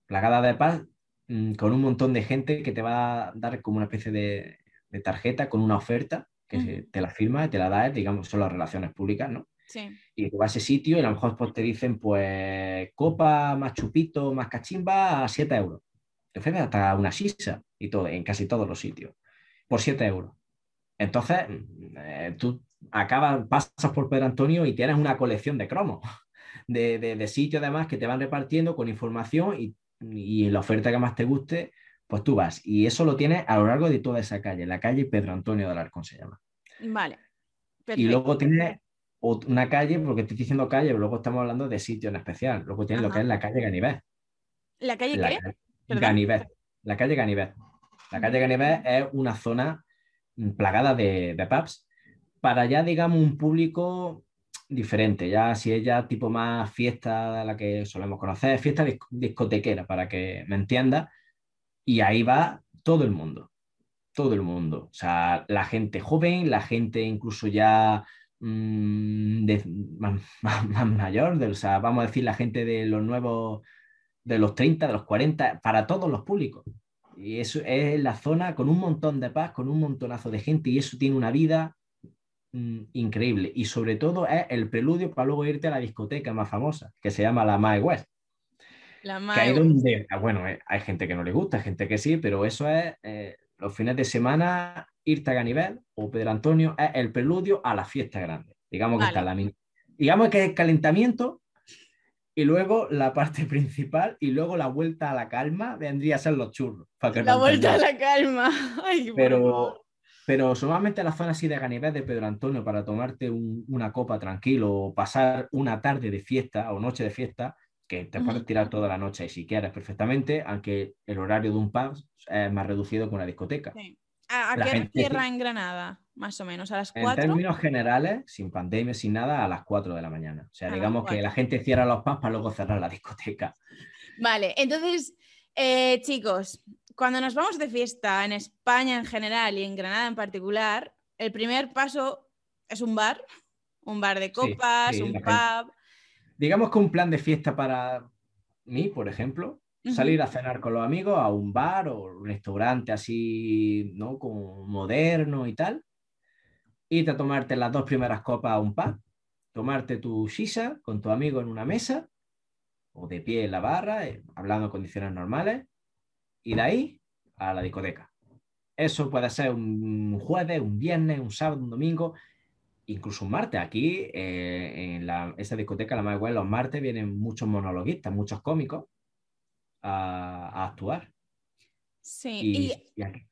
Plagada de pubs mm, con un montón de gente que te va a dar como una especie de de tarjeta con una oferta que te la firma te la da, digamos, son las relaciones públicas, ¿no? Sí. Y tú vas a ese sitio y a lo mejor pues, te dicen, pues, copa más chupito, más cachimba a 7 euros. Te ofrecen hasta una sisa y todo, en casi todos los sitios, por 7 euros. Entonces, eh, tú acabas, pasas por Pedro Antonio y tienes una colección de cromos, de, de, sitios además que te van repartiendo con información y, y la oferta que más te guste, pues tú vas y eso lo tienes a lo largo de toda esa calle, la calle Pedro Antonio de Alarcón se llama. Vale. Y luego tiene una calle, porque estoy diciendo calle, pero luego estamos hablando de sitio en especial. Luego tiene lo que es la calle Ganivet. ¿La calle qué? Ganivet. La calle Ganivet. La calle Ganivet es una zona plagada de, de pubs para ya, digamos, un público diferente. Ya si es ya tipo más fiesta, la que solemos conocer, fiesta discotequera, para que me entienda y ahí va todo el mundo, todo el mundo. O sea, la gente joven, la gente incluso ya mm, más, mayor, o sea, vamos a decir la gente de los nuevos, de los 30, de los 40, para todos los públicos. Y eso es la zona con un montón de paz, con un montonazo de gente y eso tiene una vida mm, increíble. Y sobre todo es el preludio para luego irte a la discoteca más famosa, que se llama la Mae West. La donde, ah, bueno, eh, hay gente que no le gusta, hay gente que sí, pero eso es eh, los fines de semana, irte a Ganivel o Pedro Antonio es el preludio a la fiesta grande. Digamos que está la Digamos que es el calentamiento y luego la parte principal y luego la vuelta a la calma vendría a ser los churros. la vuelta a la calma. pero, pero solamente la zona así de Ganivel de Pedro Antonio para tomarte una copa tranquilo o pasar una tarde de fiesta o noche de fiesta que te puedes tirar toda la noche si quieres perfectamente, aunque el horario de un pub es más reducido que una discoteca. ¿A, qué cierra en Granada? más o menos? ¿A las En 4? términos generales, sin pandemia, sin nada, a las 4 de la mañana. O sea, A digamos que 4. la gente cierra los pubs para luego cerrar la discoteca. Vale, entonces, eh, chicos, cuando nos vamos de fiesta en España en general y en Granada en particular, el primer paso es un bar, un bar de Sí, copas, sí, un pub. Digamos que un plan de fiesta para mí, por ejemplo, salir a cenar con los amigos a un bar o un restaurante así, ¿no? Como moderno y tal. Irte a tomarte las dos primeras copas a un pub, tomarte tu shisha con tu amigo en una mesa o de pie en la barra, eh, hablando en condiciones normales, y de ahí a la discoteca. Eso puede ser un jueves, un viernes, un sábado, un domingo, incluso un martes. Aquí, eh, en la, esa discoteca, la más igual, los martes vienen muchos monologuistas, muchos cómicos a, a actuar. Sí, Y, ¿y y aquí-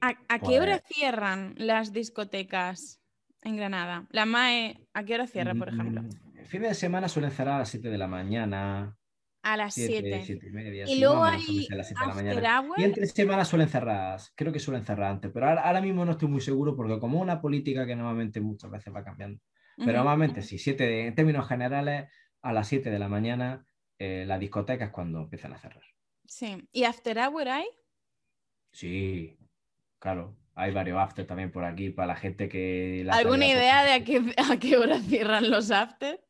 a, a qué pues- hora cierran las discotecas en Granada? La MAE, ¿a qué hora cierra, por ejemplo? Mm, El fin de semana suelen cerrar a las 7 de la mañana, A las 7, 7. 7 y media. Y luego hay ser las 7 de la after mañana. hour. Y entre semanas suelen cerrar, creo que suelen cerrar antes, pero ahora, ahora mismo no estoy muy seguro porque como una política que normalmente muchas veces va cambiando. Pero Ujú. normalmente sí, siete en términos generales, a las 7 de la mañana eh, la discoteca es cuando empiezan a cerrar. Sí. ¿Y after hour hay? Sí, claro. Hay varios after también por aquí para la gente que... la ¿Alguna salida idea de a qué, a qué hora cierran los after?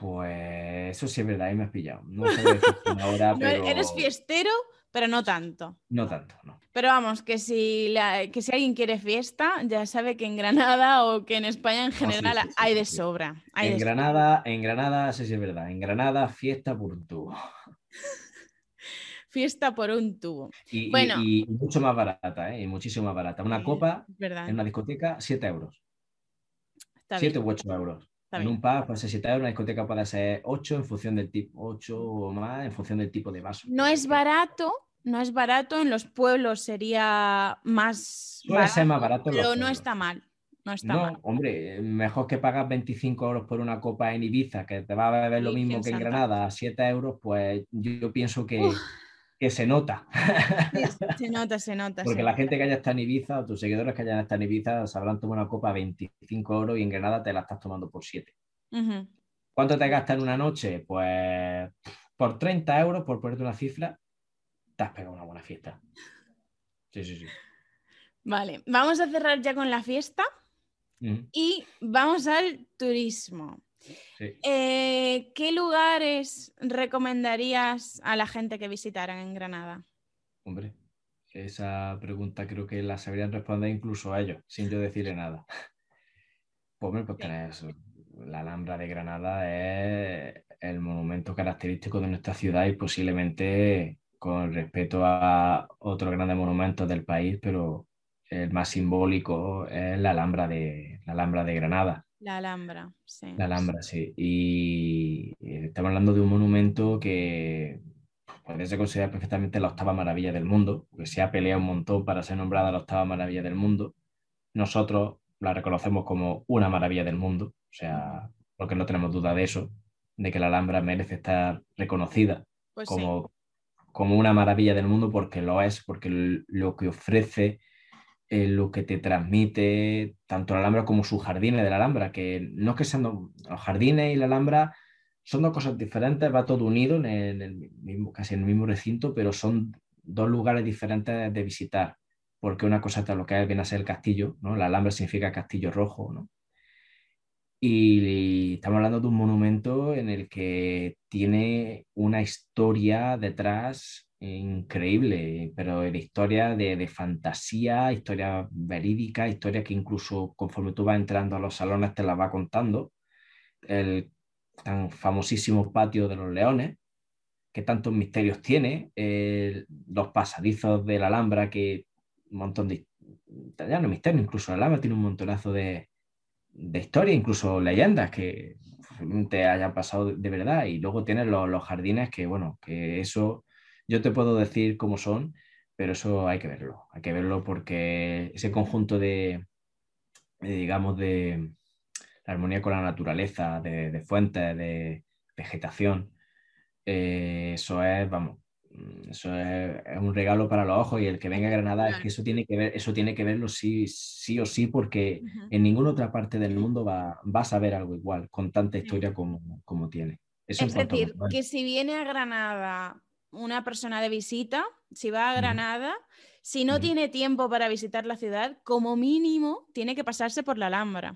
Pues eso sí es verdad, ahí me has pillado. No sé decirte una hora, No, pero... Eres fiestero, pero no tanto. No tanto, no. Pero vamos, que si, la- que si alguien quiere fiesta, ya sabe que en Granada o que en España en general sí, sí, hay de sobra. hay En de sobra. Granada, en Granada, sí, sí es verdad. En Granada, fiesta por un tubo. Fiesta por un tubo. Y, y- Bueno. y mucho más barata, ¿eh? Y muchísimo más barata. Una copa en una discoteca, 7 euros. Está 7 bien. u 8 euros. En un pub puede ser 7 euros, una discoteca puede ser 8 en función del tipo, 8 o más en función del tipo de vaso. No es barato, no es barato. En los pueblos sería más Suele ser más barato en pero no está mal. No está No, mal. hombre, mejor que pagas 25 euros por una copa en Ibiza, que te va a beber lo mismo que en. Granada, a 7 euros, pues yo, yo pienso que, Uf. Que se nota. Se nota, se nota. Porque se la nota. gente que haya estado en Ibiza, o tus seguidores que hayan estado en Ibiza, sabrán tomar una copa a 25 euros y en Granada te la estás tomando por 7. Ujú. ¿Cuánto te gastas en una noche? Pues por 30 euros, por ponerte una cifra, te has pegado una buena fiesta. Sí, sí, sí. Vale, vamos a cerrar ya con la fiesta y vamos al turismo. Sí. Eh, ¿Qué lugares recomendarías a la gente que visitaran en Granada? Hombre, esa pregunta creo que la sabrían responder incluso a ellos, sin yo decirle nada. Pues, hombre, pues eso. La Alhambra de Granada es el monumento característico de nuestra ciudad y posiblemente con respeto a otros grandes monumentos del país, pero el más simbólico es la Alhambra de, la Alhambra de Granada. La Alhambra, sí. La Alhambra, sí. Y y estamos hablando de un monumento que puede ser considerado perfectamente la octava maravilla del mundo, porque se ha peleado un montón para ser nombrada la octava maravilla del mundo. Nosotros la reconocemos como una maravilla del mundo, o sea, porque no tenemos duda de eso, de que la Alhambra merece estar reconocida Pues sí. como, como una maravilla del mundo porque lo es, porque lo que ofrece, eh, lo que te transmite, tanto la Alhambra como sus jardines de la Alhambra, que no es que sean los jardines y la Alhambra son dos cosas diferentes, va todo unido en el, en el mismo, casi en el mismo recinto, pero son dos lugares diferentes de visitar, porque una cosa es lo que viene a ser el castillo, ¿no? La Alhambra significa castillo rojo, ¿no? Y estamos hablando de un monumento en el que tiene una historia detrás increíble, pero de historia de, de fantasía, historia verídica, historia que incluso conforme tú vas entrando a los salones te la va contando. El tan famosísimo patio de los leones, que tantos misterios tiene, el- los pasadizos de la Alhambra, que un montón de, ya no misterio, incluso la Alhambra tiene un montonazo de, de historia, incluso leyendas que te hayan pasado de verdad. Y luego tienes los, los jardines que, bueno, que eso yo te puedo decir cómo son, pero eso hay que verlo. Hay que verlo porque ese conjunto de, de, digamos, de la armonía con la naturaleza, de, de fuentes, de vegetación, eh, eso es, vamos, mm, eso es, un regalo para los ojos y el que venga a Granada es que eso tiene que ver, eso tiene que verlo sí, sí o sí, porque en ninguna otra parte del mundo va, vas a ver algo igual, con tanta historia como, como tiene. es decir, que si viene a Granada una persona de visita, si va a Granada, si no tiene tiempo para visitar la ciudad, como mínimo tiene que pasarse por la Alhambra.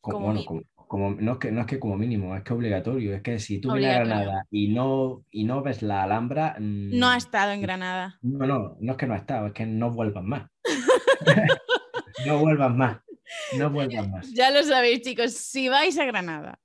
Como, como, no, es que, no es que como mínimo, es que obligatorio. Es que si tú vienes a Granada y no, y no ves la Alhambra... no ha mm, estado en Granada. No, no, no es que no ha estado, es que no vuelvas más. no vuelvas más. No vuelvas más. Ya lo sabéis, chicos. Si vais a Granada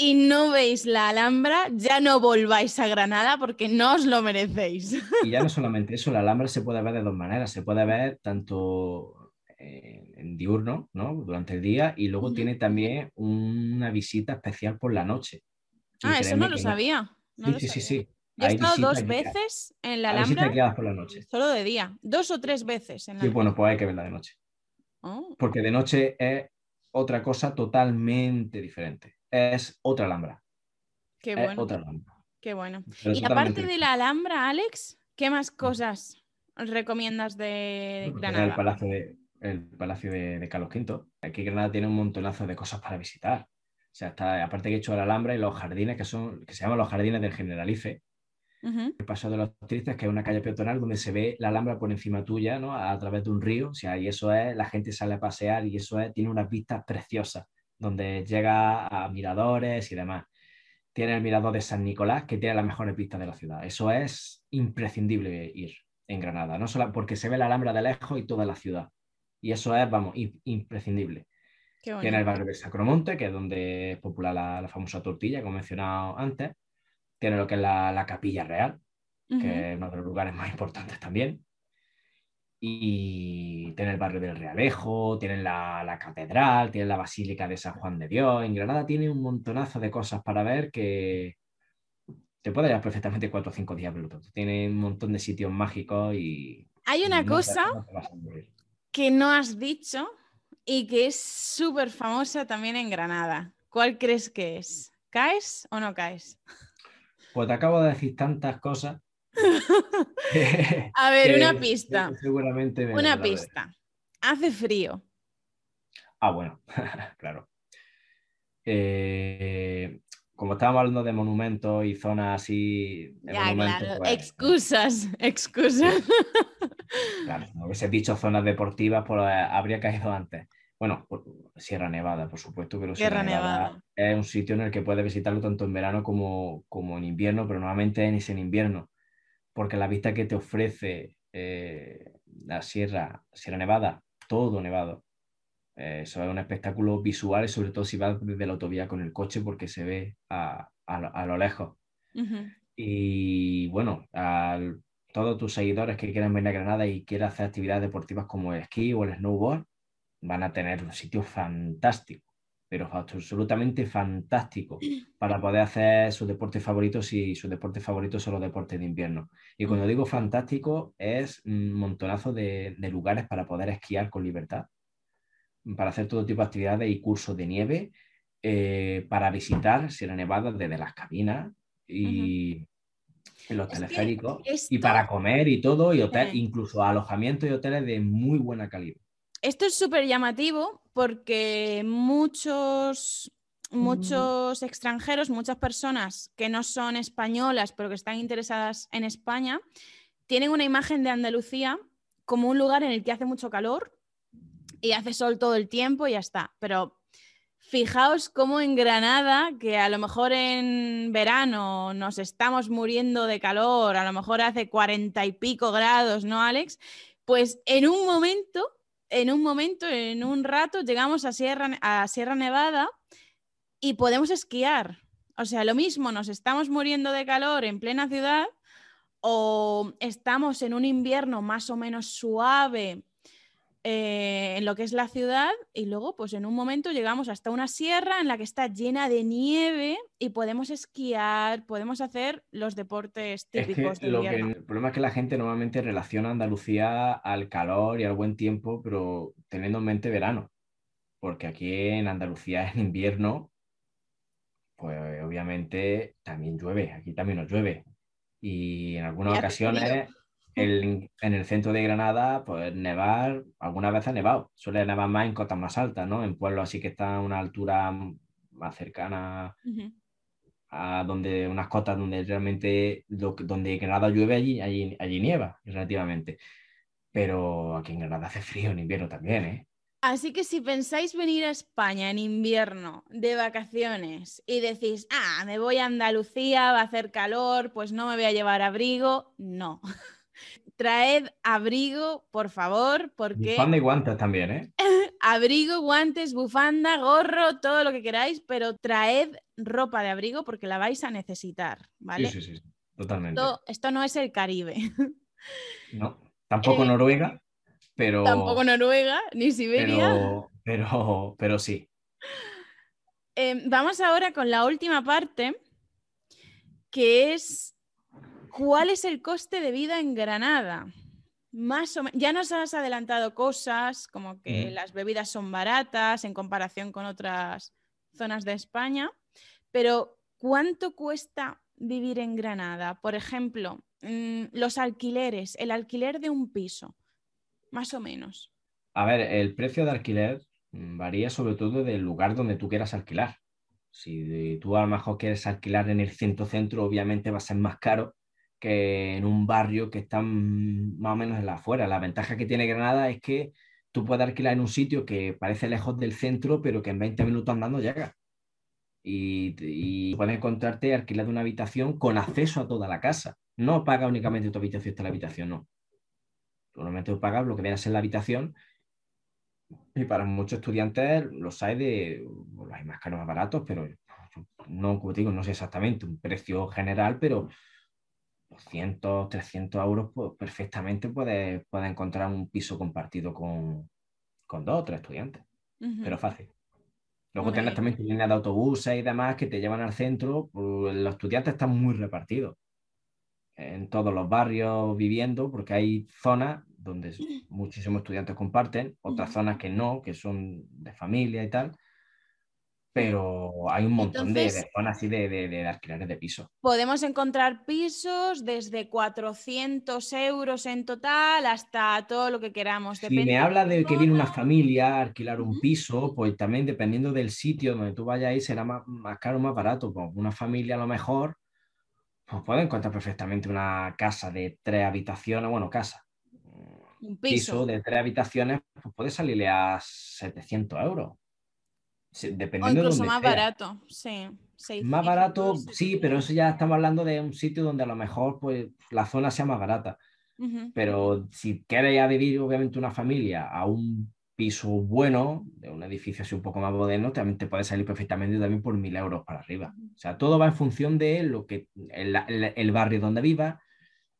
y no veis la Alhambra, ya no volváis a Granada porque no os lo merecéis. Y ya no solamente eso, la Alhambra se puede ver de dos maneras. Se puede ver tanto en diurno, ¿no? Durante el día y luego tiene también una visita especial por la noche. Ah, eso no lo sabía. sí, sí, sí, Yo he estado dos veces en la Alhambra. por la noche. Solo de día. Dos o tres veces. En la sí, bueno, pues hay que verla de noche. Oh. Porque de noche es otra cosa totalmente diferente es otra Alhambra. Qué bueno. Qué bueno. y aparte de la Alhambra, Alex, ¿qué más cosas recomiendas de Granada? El Palacio de, el Palacio de, Carlos V. Aquí Granada tiene un montonazo de cosas para visitar. O sea, está, aparte que he hecho la Alhambra y los jardines que son, que se llaman los jardines del Generalife. El Paso de los Tristes, que es una calle peatonal donde se ve la Alhambra por encima tuya, ¿no? A, través de un río. O sea, y eso es, la gente sale a pasear y eso es, tiene unas vistas preciosas donde llega a miradores y demás. Tiene el mirador de San Nicolás, que tiene las mejores vistas de la ciudad. Eso es imprescindible ir en Granada, no solo porque se ve la Alhambra de lejos y toda la ciudad. Y eso es, vamos, imprescindible. Tiene el barrio de Sacromonte, que es donde es popular la, famosa tortilla, como he mencionado antes. Tiene lo que es la, Capilla Real, que es uno de los lugares más importantes también y tiene el barrio del Realejo, tienen la, catedral, tienen la Basílica de San Juan de Dios. En Granada tiene un montonazo de cosas para ver que te puede llevar perfectamente cuatro o cinco días, pero tiene un montón de sitios mágicos y... Hay una cosa que no has dicho y que es súper famosa también en Granada. ¿Cuál crees que es? ¿Caes o no caes? Pues te acabo de decir tantas cosas a ver, una pista. Seguramente. Una pista. Hace frío. Ah, bueno, claro. Eh, como estábamos hablando de monumentos y zonas así. ya, claro. Pues, excusas, excusas. claro, si no hubiese dicho zonas deportivas, pues eh, habría caído antes. Bueno, Sierra Nevada, por supuesto, pero Sierra, Nevada, es un sitio en el que puedes visitarlo tanto en verano como, como en invierno, pero normalmente es en invierno porque la vista que te ofrece eh, la Sierra, Sierra Nevada, todo nevado, eh, eso es un espectáculo visual y sobre todo si vas desde la autovía con el coche porque se ve a, lo lejos. Y bueno, a todos tus seguidores que quieran venir a Granada y quieran hacer actividades deportivas como el esquí o el snowboard, van a tener un sitio fantástico pero absolutamente fantástico para poder hacer sus deportes favoritos y sus deportes favoritos son los deportes de invierno. Y cuando digo fantástico es un montonazo de, lugares para poder esquiar con libertad, para hacer todo tipo de actividades y cursos de nieve, eh, para visitar Sierra Nevada desde las cabinas y los teleféricos, y para comer y todo, y hotel, incluso alojamientos y hoteles de muy buena calidad. Esto es súper llamativo porque muchos, muchos extranjeros, muchas personas que no son españolas pero que están interesadas en España, tienen una imagen de Andalucía como un lugar en el que hace mucho calor y hace sol todo el tiempo y ya está. Pero fijaos cómo en Granada, que a lo mejor en verano nos estamos muriendo de calor, a lo mejor hace cuarenta y pico grados, ¿no, Alex? Pues en un momento en un momento, en un rato, llegamos a Sierra, Nevada y podemos esquiar. O sea, lo mismo, nos estamos muriendo de calor en plena ciudad o estamos en un invierno más o menos suave eh, en lo que es la ciudad y luego pues en un momento llegamos hasta una sierra en la que está llena de nieve y podemos esquiar, podemos hacer los deportes típicos de el problema es que la gente normalmente relaciona Andalucía al calor y al buen tiempo, pero teniendo en mente verano, porque aquí en Andalucía en invierno, pues obviamente también llueve, aquí también nos llueve. Y en algunas ocasiones en el centro de Granada, pues nevar, algunas veces ha nevado. Suele nevar más en cotas más altas, ¿no? En pueblos así que están a una altura más cercana a donde unas cotas donde realmente donde Granada llueve allí, allí, allí nieva relativamente. Pero aquí en Granada hace frío en invierno también, ¿eh? Así que si pensáis venir a España en invierno de vacaciones y decís, ah, me voy a Andalucía, va a hacer calor, pues no me voy a llevar abrigo, no. Traed abrigo, por favor, porque... Bufanda y guantes también, ¿eh? abrigo, guantes, bufanda, gorro, todo lo que queráis, pero traed ropa de abrigo porque la vais a necesitar, ¿vale? Sí, sí, sí, totalmente. Esto, no es el Caribe. No, tampoco eh, Noruega, pero... Tampoco Noruega, ni Siberia. Pero, pero, sí. Em, vamos ahora con la última parte, que es ¿cuál es el coste de vida en Granada? Más o ya nos has adelantado cosas como que las bebidas son baratas en comparación con otras zonas de España, pero ¿cuánto cuesta vivir en Granada? Por ejemplo, mm, los alquileres, el alquiler de un piso más o menos. A ver, el precio de alquiler mm, varía sobre todo del lugar donde tú quieras alquilar. Si tú a lo mejor quieres alquilar en el centro centro, obviamente va a ser más caro que en un barrio que está más o menos en la afuera. La ventaja que tiene Granada es que tú puedes alquilar en un sitio que parece lejos del centro, pero que en 20 minutos andando llega. Y, y puedes encontrarte alquilado una habitación con acceso a toda la casa. No paga únicamente tu habitación, está la habitación, no. Normalmente pagas lo que viene a ser la habitación y para muchos estudiantes los hay de, los hay más caros, más baratos, pero no, como te digo, no sé exactamente un precio general, pero 200, 300 euros pues, perfectamente puedes, puede encontrar un piso compartido con, con dos o tres estudiantes, pero fácil. Luego tienes también líneas de autobuses y demás que te llevan al centro, pues, los estudiantes están muy repartidos. En todos los barrios viviendo, porque hay zonas donde muchísimos estudiantes comparten, otras zonas que no, que son de familia y tal, pero hay un montón de, zonas así de, de, alquileres de pisos. Podemos encontrar pisos desde 400 euros en total hasta todo lo que queramos. Si me habla de que viene una familia a alquilar un piso, pues también dependiendo del sitio donde tú vayas ahí será más, más caro o más barato. Pues una familia a lo mejor pues puede encontrar perfectamente una casa de tres habitaciones, bueno, casa, un piso, de tres habitaciones, pues puede salirle a 700 euros. Dependiendo o incluso más barato, sí. Más barato, sí, pero eso ya estamos hablando de un sitio donde a lo mejor pues, la zona sea más barata. Pero si quieres ya vivir, obviamente, una familia a un piso bueno, de un edificio así un poco más moderno, también te puede salir perfectamente también por mil euros para arriba. O sea, todo va en función de lo que el, el, barrio donde vivas,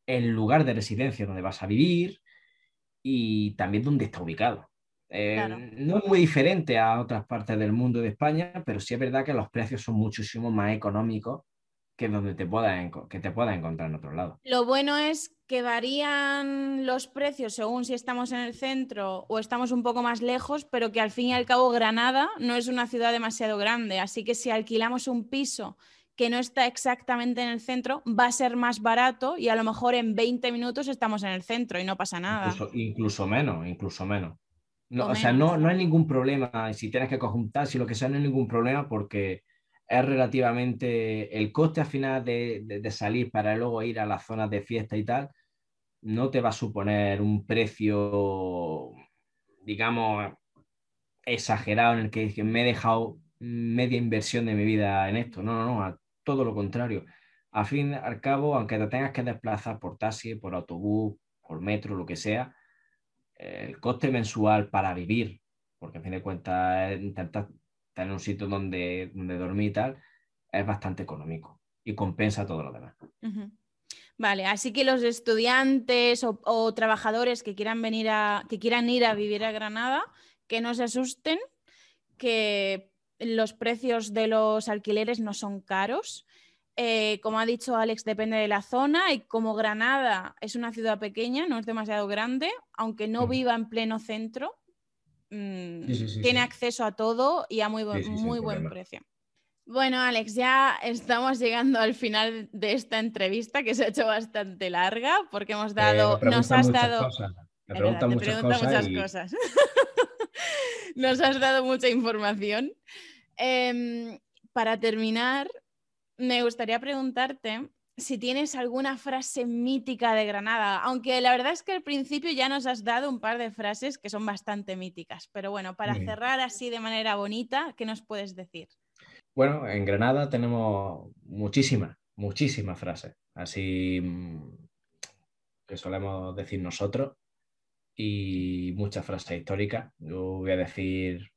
el lugar de residencia donde vas a vivir y también dónde está ubicado. Eh, no es muy diferente a otras partes del mundo de España, pero sí es verdad que los precios son muchísimo más económicos que donde te puedas, que te puedas encontrar en otro lado. Lo bueno es que varían los precios según si estamos en el centro o estamos un poco más lejos, pero que al fin y al cabo Granada no es una ciudad demasiado grande, así que si alquilamos un piso que no está exactamente en el centro, va a ser más barato y a lo mejor en 20 minutos estamos en el centro y no pasa nada. Incluso, menos, incluso menos. O, sea, no, no hay ningún problema. Si tienes que conjuntar, si lo que sea, no hay ningún problema porque es relativamente el coste al final de, salir para luego ir a las zonas de fiesta y tal, no te va a suponer un precio, digamos, exagerado en el que, me he dejado media inversión de mi vida en esto. No, no, no, todo lo contrario. Al fin y al cabo, aunque te tengas que desplazar por taxi, por autobús, por metro, lo que sea, el coste mensual para vivir, porque a fin de cuentas intentar en un sitio donde, donde dormir y tal, es bastante económico y compensa todo lo demás. Vale, así que los estudiantes o, trabajadores que quieran venir a, que quieran ir a vivir a Granada, que no se asusten, que los precios de los alquileres no son caros. Eh, como ha dicho Alex, depende de la zona y como Granada es una ciudad pequeña, no es demasiado grande, aunque no mm. viva en pleno centro, Mm, tiene acceso a todo y a muy, muy buen precio. Bueno, Alex, ya estamos llegando al final de esta entrevista que se ha hecho bastante larga porque hemos dado, nos has dado, cosas. Me pregunta muchas cosas. cosas. nos has dado mucha información. Em, para terminar, me gustaría preguntarte si tienes alguna frase mítica de Granada, aunque la verdad es que al principio ya nos has dado un par de frases que son bastante míticas, pero bueno, para cerrar así de manera bonita, ¿qué nos puedes decir? Bueno, en Granada tenemos muchísimas, muchísimas frases, así mm, que solemos decir nosotros, y muchas frases históricas. Yo voy a decir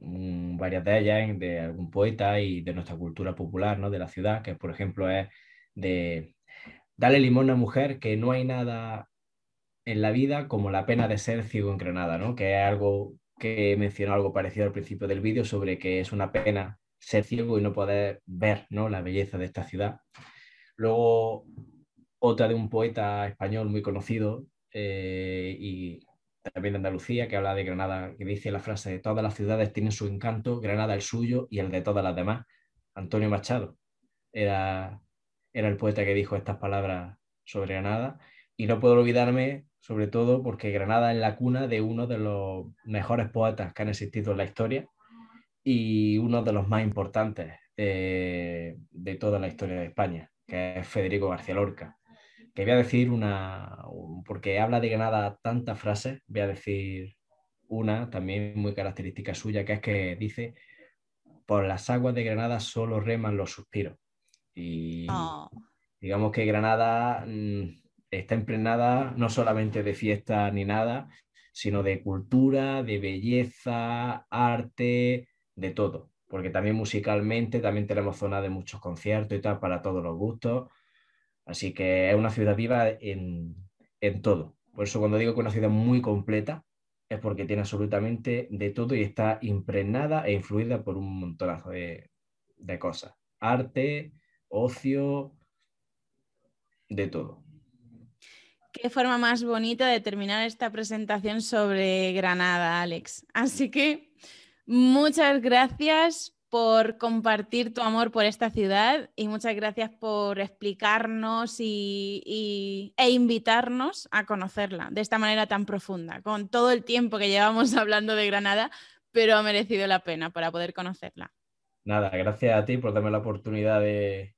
varias de ellas de algún poeta y de nuestra cultura popular, ¿no? De la ciudad, que por ejemplo es de darle limón a mujer que no hay nada en la vida como la pena de ser ciego en Granada, ¿no? Que es algo que mencionó algo parecido al principio del vídeo sobre que es una pena ser ciego y no poder ver ¿no? la belleza de esta ciudad. Luego, otra de un poeta español muy conocido eh, y también de Andalucía, que habla de Granada, que dice la frase, todas las ciudades tienen su encanto, Granada el suyo y el de todas las demás. Antonio Machado era era el poeta que dijo estas palabras sobre Granada. Y no puedo olvidarme, sobre todo, porque Granada es la cuna de uno de los mejores poetas que han existido en la historia y uno de los más importantes de, toda la historia de España, que es Federico García Lorca. Que voy a decir una, porque habla de Granada tantas frases, voy a decir una también muy característica suya, que es que dice, por las aguas de Granada solo reman los suspiros. Y oh. digamos que Granada mm, está impregnada no solamente de fiesta ni nada, sino de cultura, de belleza, arte, de todo. Porque también musicalmente también tenemos zonas de muchos conciertos y tal para todos los gustos. Así que es una ciudad viva en, todo. Por eso cuando digo que una ciudad muy completa, es porque tiene absolutamente de todo y está impregnada e influida por un montonazo de, de cosas. Arte, ocio, de todo. Qué forma más bonita de terminar esta presentación sobre Granada, Alex. Así que muchas gracias por compartir tu amor por esta ciudad y muchas gracias por explicarnos y, e invitarnos a conocerla de esta manera tan profunda, con todo el tiempo que llevamos hablando de Granada, pero ha merecido la pena para poder conocerla. Nada, gracias a ti por darme la oportunidad de,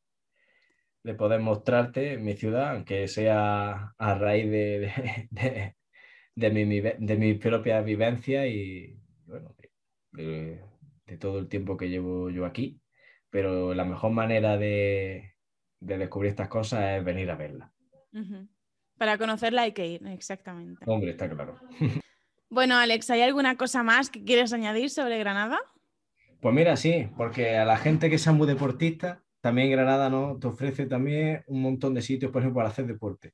de poder mostrarte mi ciudad, aunque sea a raíz de, de, mi, de mi, propia vivencia y bueno, de, todo el tiempo que llevo yo aquí. Pero la mejor manera de, descubrir estas cosas es venir a verla. Para conocerla hay que ir, exactamente. Hombre, está claro. Bueno, Alex, ¿hay alguna cosa más que quieres añadir sobre Granada? Pues mira, sí, porque a la gente que sea muy deportista, también Granada ¿no? te ofrece también un montón de sitios, por ejemplo, para hacer deporte.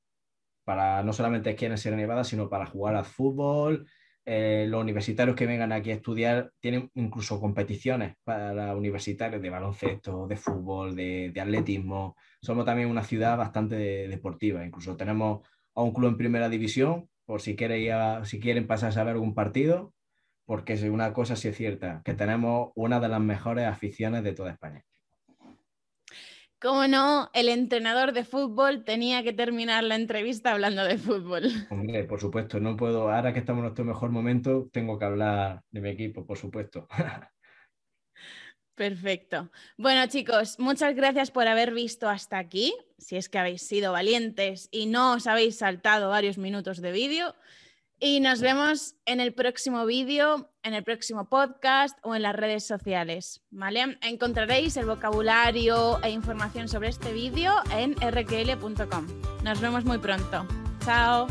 Para no solamente aquí en Sierra Nevada, sino para jugar al fútbol. Eh, los universitarios que vengan aquí a estudiar tienen incluso competiciones para universitarios de baloncesto, de fútbol, de, atletismo. Somos también una ciudad bastante deportiva. Incluso tenemos a un club en primera división, por si, si quieren pasarse a ver algún partido, porque una cosa sí es cierta, que tenemos una de las mejores aficiones de toda España. Cómo no, el entrenador de fútbol tenía que terminar la entrevista hablando de fútbol. Hombre, por supuesto, no puedo, ahora que estamos en nuestro mejor momento, tengo que hablar de mi equipo, por supuesto. Perfecto. Bueno, chicos, muchas gracias por haber visto hasta aquí. Si es que habéis sido valientes y no os habéis saltado varios minutos de vídeo. Y nos vemos en el próximo vídeo, en el próximo podcast o en las redes sociales. ¿vale? Encontraréis el vocabulario e información sobre este vídeo en rql.com. Nos vemos muy pronto. Chao.